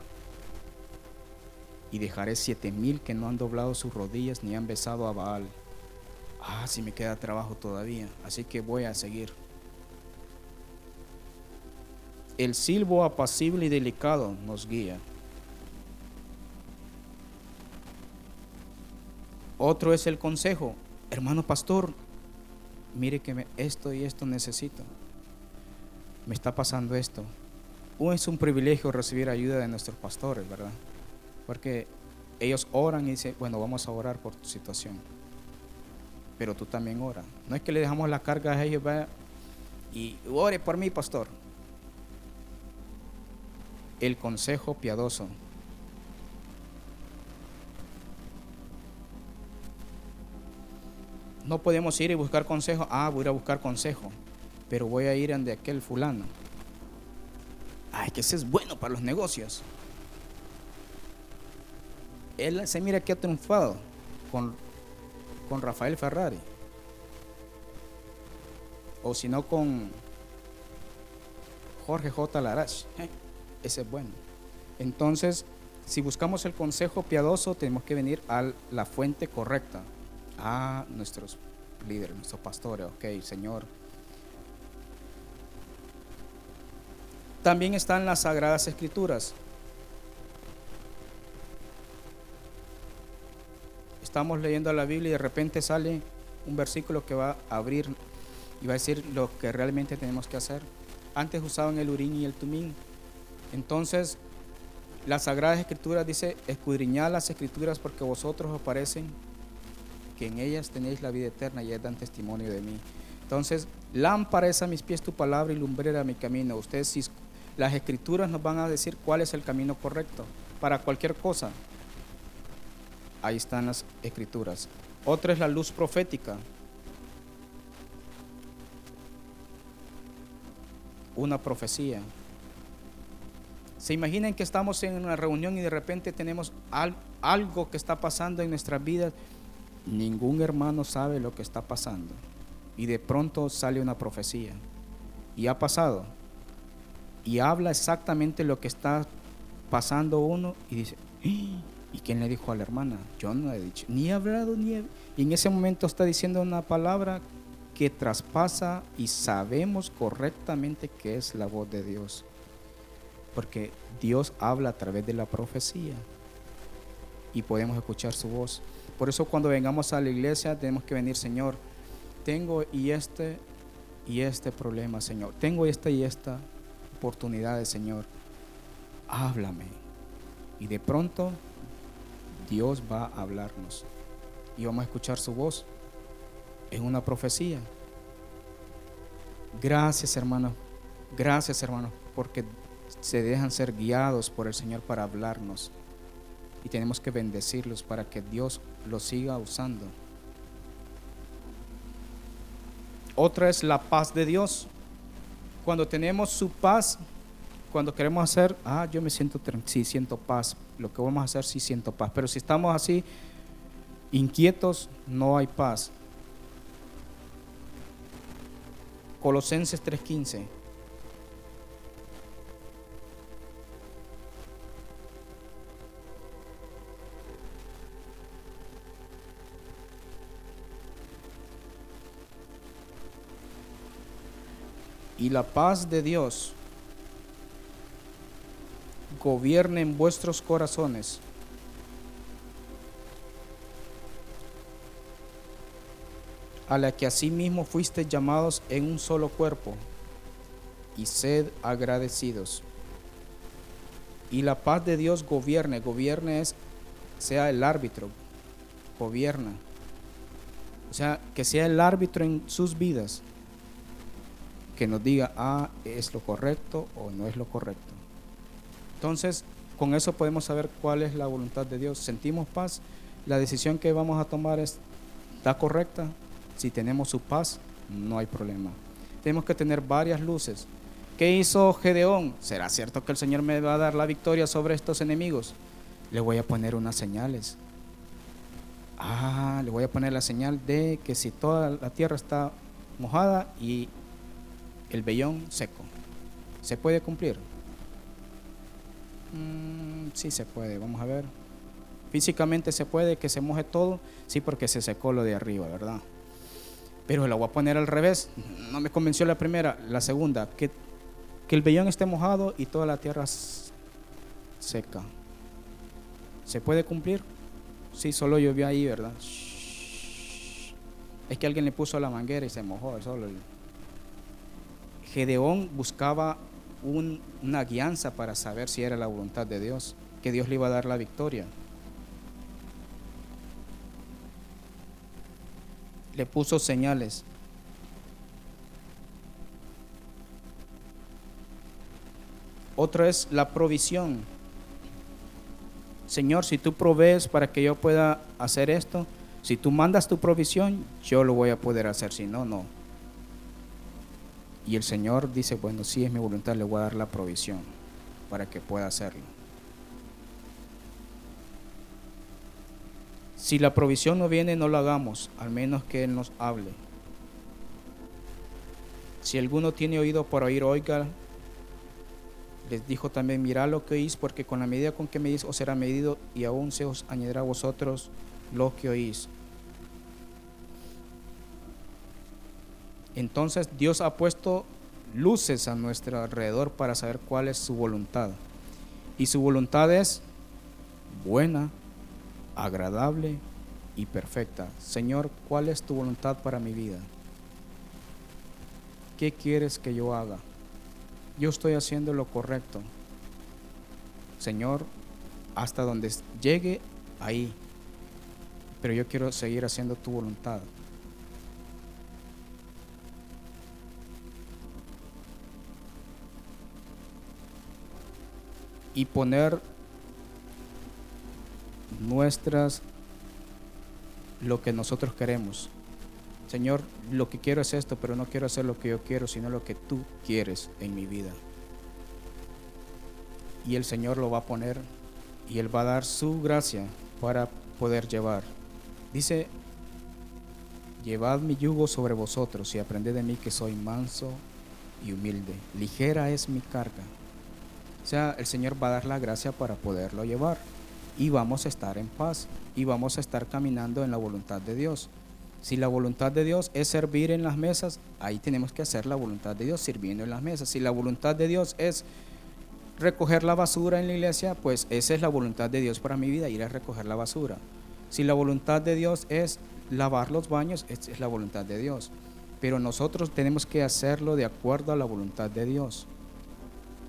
Y dejaré siete mil que no han doblado sus rodillas ni han besado a Baal ah, sí me queda trabajo todavía, así que voy a seguir. el silbo apacible y delicado nos guía. Otro es el consejo. Hermano pastor, mire que esto y esto necesito. Me está pasando esto. O es un privilegio recibir ayuda de nuestros pastores, ¿verdad? Porque ellos oran y dicen, bueno, vamos a orar por tu situación. Pero tú también ora. No es que le dejamos la carga a ellos, y ore por mí, pastor. El consejo piadoso. No podemos ir y buscar consejo. Ah, voy a ir a buscar consejo. Pero voy a ir ante aquel fulano. Ay, que ese es bueno para los negocios. Él se mira que ha triunfado con, con Rafael Ferrari o si no con Jorge J. Larache. Eh, ese es bueno. Entonces, si buscamos el consejo piadoso, tenemos que venir a la fuente correcta, a nuestros líderes, nuestros pastores. Ok, Señor. También están las sagradas escrituras. Estamos leyendo la Biblia y de repente sale un versículo que va a abrir y va a decir lo que realmente tenemos que hacer. Antes usaban el urín y el tumín. Entonces, las Sagradas Escrituras dice, escudriñad las Escrituras porque vosotros os parecen que en ellas tenéis la vida eterna y ellas dan testimonio de mí. Entonces, lámpara es a mis pies tu palabra y lumbrera mi camino. Ustedes, las Escrituras nos van a decir cuál es el camino correcto para cualquier cosa. Ahí están las Escrituras. Otra es la luz profética. una profecía. ¿Se imaginan que estamos en una reunión y de repente tenemos algo que está pasando en nuestras vidas? Ningún hermano sabe lo que está pasando. Y de pronto sale una profecía. Y ha pasado. Y habla exactamente lo que está pasando uno y dice, ¡Ah! ¿Y quién le dijo a la hermana? Yo no he dicho, ni he hablado, ni he... Y en ese momento está diciendo una palabra que traspasa y sabemos correctamente que es la voz de Dios. Porque Dios habla a través de la profecía y podemos escuchar su voz. Por eso cuando vengamos a la iglesia tenemos que venir, Señor, tengo y este y este problema, Señor. Tengo esta y esta oportunidad, Señor. Háblame. Y de pronto Dios va a hablarnos y vamos a escuchar su voz es una profecía. Gracias, hermano. Gracias, hermano, porque se dejan ser guiados por el Señor para hablarnos. Y tenemos que bendecirlos para que Dios los siga usando. Otra es la paz de Dios. Cuando tenemos su paz, cuando queremos hacer, ah, yo me siento, sí, siento paz. Lo que vamos a hacer, sí siento paz. Pero si estamos así, inquietos, no hay paz. Colosenses 3:15. Y la paz de Dios gobierne en vuestros corazones a la que asimismo fuiste llamados en un solo cuerpo, y sed agradecidos. Y la paz de Dios gobierne, gobierne es, sea el árbitro, gobierna. O sea, que sea el árbitro en sus vidas, que nos diga, ah, es lo correcto o no es lo correcto. Entonces, con eso podemos saber cuál es la voluntad de Dios. Sentimos paz, la decisión que vamos a tomar es, ¿está correcta? Si tenemos su paz, no hay problema. Tenemos que tener varias luces. ¿Qué hizo Gedeón? ¿Será cierto que el Señor me va a dar la victoria sobre estos enemigos? Le voy a poner unas señales. Ah, le voy a poner la señal de que si toda la tierra está mojada y el vellón seco, ¿se puede cumplir? Mm, sí se puede, vamos a ver. Físicamente se puede que se moje todo, sí porque se secó lo de arriba, ¿verdad? pero la voy a poner al revés. No me convenció la primera. La segunda, que que el vellón esté mojado y toda la tierra seca. ¿Se puede cumplir? Sí, solo llovió ahí, ¿verdad? Es que alguien le puso la manguera y se mojó. Solo. Gedeón buscaba una guianza para saber si era la voluntad de Dios, que Dios le iba a dar la victoria. Le puso señales. Otra es la provisión. Señor, si tú provees para que yo pueda hacer esto, si tú mandas tu provisión, yo lo voy a poder hacer, si no, no. Y el Señor dice, bueno, si es mi voluntad, le voy a dar la provisión para que pueda hacerlo. Si la provisión no viene, no lo hagamos, al menos que Él nos hable. Si alguno tiene oído por oír, oiga les dijo también, mirad lo que oís, porque con la medida con que medís os será medido y aún se os añadirá a vosotros lo que oís. Entonces Dios ha puesto luces a nuestro alrededor para saber cuál es su voluntad. Y su voluntad es buena, agradable y perfecta. Señor, ¿cuál es tu voluntad para mi vida? ¿Qué quieres que yo haga? yo estoy haciendo lo correcto. Señor, hasta donde llegue ahí, pero yo quiero seguir haciendo tu voluntad. Y poner nuestras, lo que nosotros queremos. Señor, lo que quiero es esto, pero no quiero hacer lo que yo quiero, sino lo que tú quieres en mi vida. Y el Señor lo va a poner y Él va a dar su gracia para poder llevar. Dice, llevad mi yugo sobre vosotros y aprended de mí que soy manso y humilde. Ligera es mi carga. Sea, el Señor va a dar la gracia para poderlo llevar. Y vamos a estar en paz y vamos a estar caminando en la voluntad de Dios. Si la voluntad de Dios es servir en las mesas, ahí tenemos que hacer la voluntad de Dios sirviendo en las mesas. Si la voluntad de Dios es recoger la basura en la iglesia, pues esa es la voluntad de Dios para mi vida, ir a recoger la basura. Si la voluntad de Dios es lavar los baños, esa es la voluntad de Dios. Pero nosotros tenemos que hacerlo de acuerdo a la voluntad de Dios.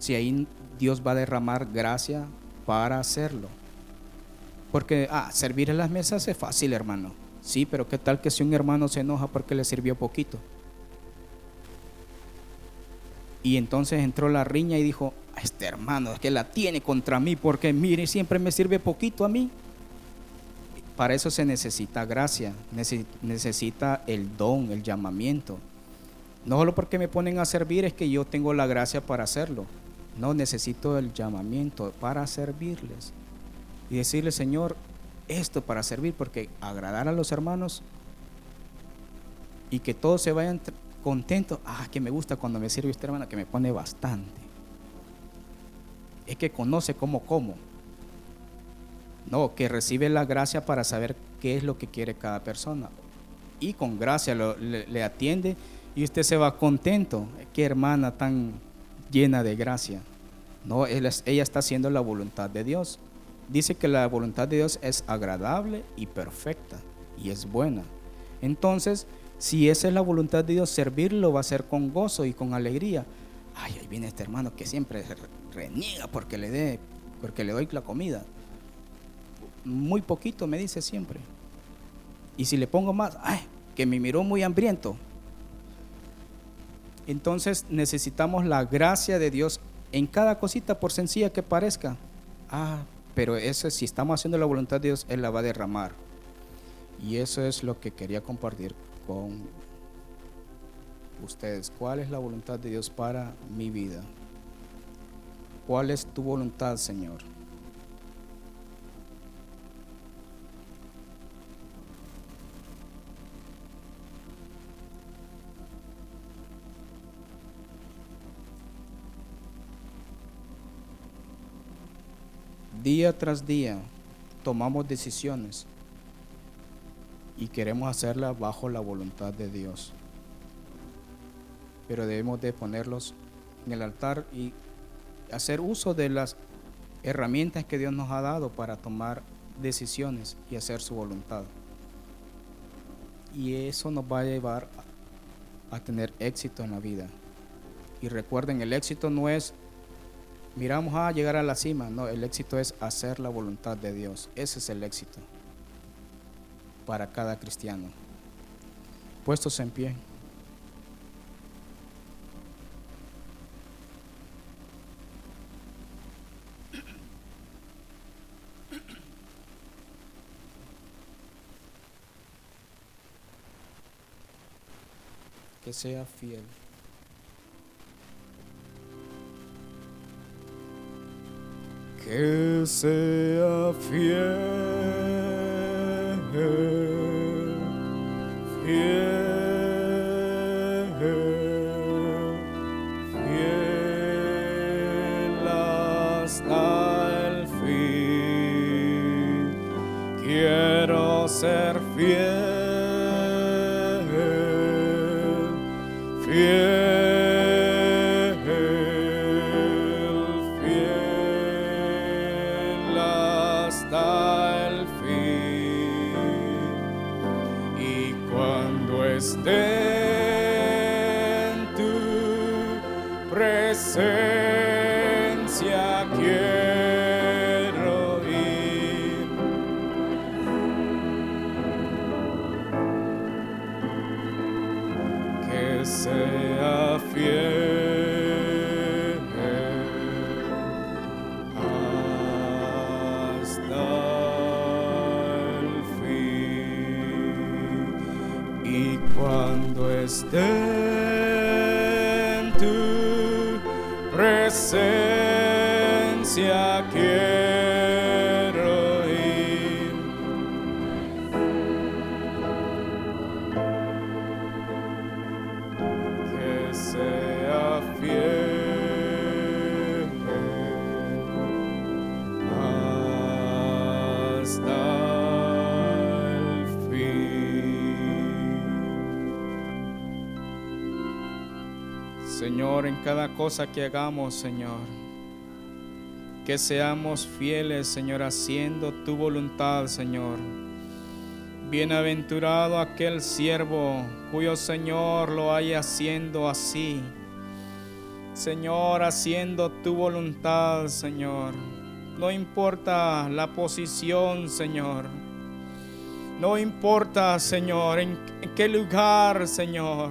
Si ahí Dios va a derramar gracia para hacerlo. Porque, ah, servir en las mesas es fácil, hermano. Sí, pero ¿qué tal que si un hermano se enoja porque le sirvió poquito? Y entonces entró la riña y dijo, este hermano es que la tiene contra mí porque mire, siempre me sirve poquito a mí. Para eso se necesita gracia, necesita el don, el llamamiento. No solo porque me ponen a servir es que yo tengo la gracia para hacerlo. No, necesito el llamamiento para servirles. Y decirle, Señor, esto para servir, porque agradar a los hermanos y que todos se vayan contentos. Ah, que me gusta cuando me sirve usted, hermana, que me pone bastante. Es que conoce cómo como. No, que recibe la gracia para saber qué es lo que quiere cada persona. Y con gracia le, atiende y usted se va contento. Qué hermana tan llena de gracia. No, ella está haciendo la voluntad de Dios dice que la voluntad de Dios es agradable y perfecta y es buena. Entonces, si esa es la voluntad de Dios, servirlo va a ser con gozo y con alegría. Ay, ahí viene este hermano que siempre reniega porque le dé, porque le doy la comida. Muy poquito me dice siempre. Y si le pongo más, ay, que me miró muy hambriento. Entonces necesitamos la gracia de Dios en cada cosita, por sencilla que parezca. Ah, pero eso, si estamos haciendo la voluntad de Dios, Él la va a derramar. Y eso es lo que quería compartir con ustedes. ¿Cuál es la voluntad de Dios para mi vida? ¿Cuál es tu voluntad, Señor? Día tras día tomamos decisiones y queremos hacerlas bajo la voluntad de Dios. Pero debemos de ponerlos en el altar y hacer uso de las herramientas que Dios nos ha dado para tomar decisiones y hacer su voluntad. Y eso nos va a llevar a, tener éxito en la vida. Y recuerden, el éxito no es, miramos a llegar a la cima, no, el éxito es hacer la voluntad de Dios. Ese es el éxito para cada cristiano. Puestos en pie. que sea fiel. Que sea fiel, fiel, presencia quiero ir. Que sea fiel hasta Señor, en cada cosa que hagamos, Señor. Que seamos fieles, Señor, haciendo tu voluntad, Señor. Bienaventurado aquel siervo cuyo Señor lo haya haciendo así. Señor, haciendo tu voluntad, Señor. No importa la posición, Señor. No importa, Señor, en, qué lugar, Señor.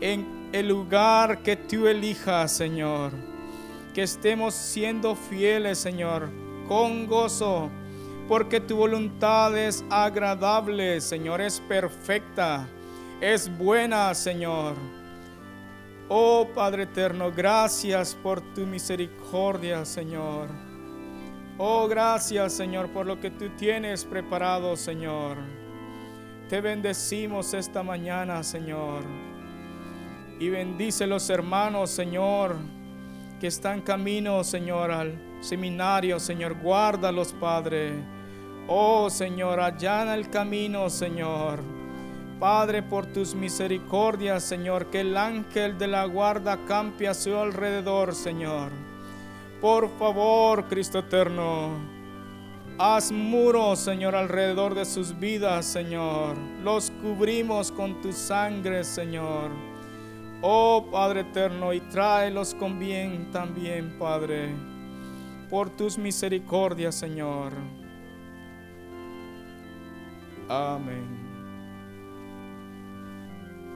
En el lugar que tú elijas, Señor. Que estemos siendo fieles, Señor, con gozo, porque tu voluntad es agradable, Señor, es perfecta, es buena, Señor. Oh Padre eterno, gracias por tu misericordia, Señor. Oh, gracias, Señor, por lo que tú tienes preparado, Señor. Te bendecimos esta mañana, Señor. Y bendice los hermanos, Señor, que están camino, Señor, al seminario, Señor. Guárdalos, Padre. Oh, Señor, allana el camino, Señor. Padre, por tus misericordias, Señor, que el ángel de la guarda campe a su alrededor, Señor. Por favor, Cristo eterno, haz muros, Señor, alrededor de sus vidas, Señor. Los cubrimos con tu sangre, Señor. Oh Padre eterno, y tráelos con bien también, Padre, por tus misericordias, Señor. Amén.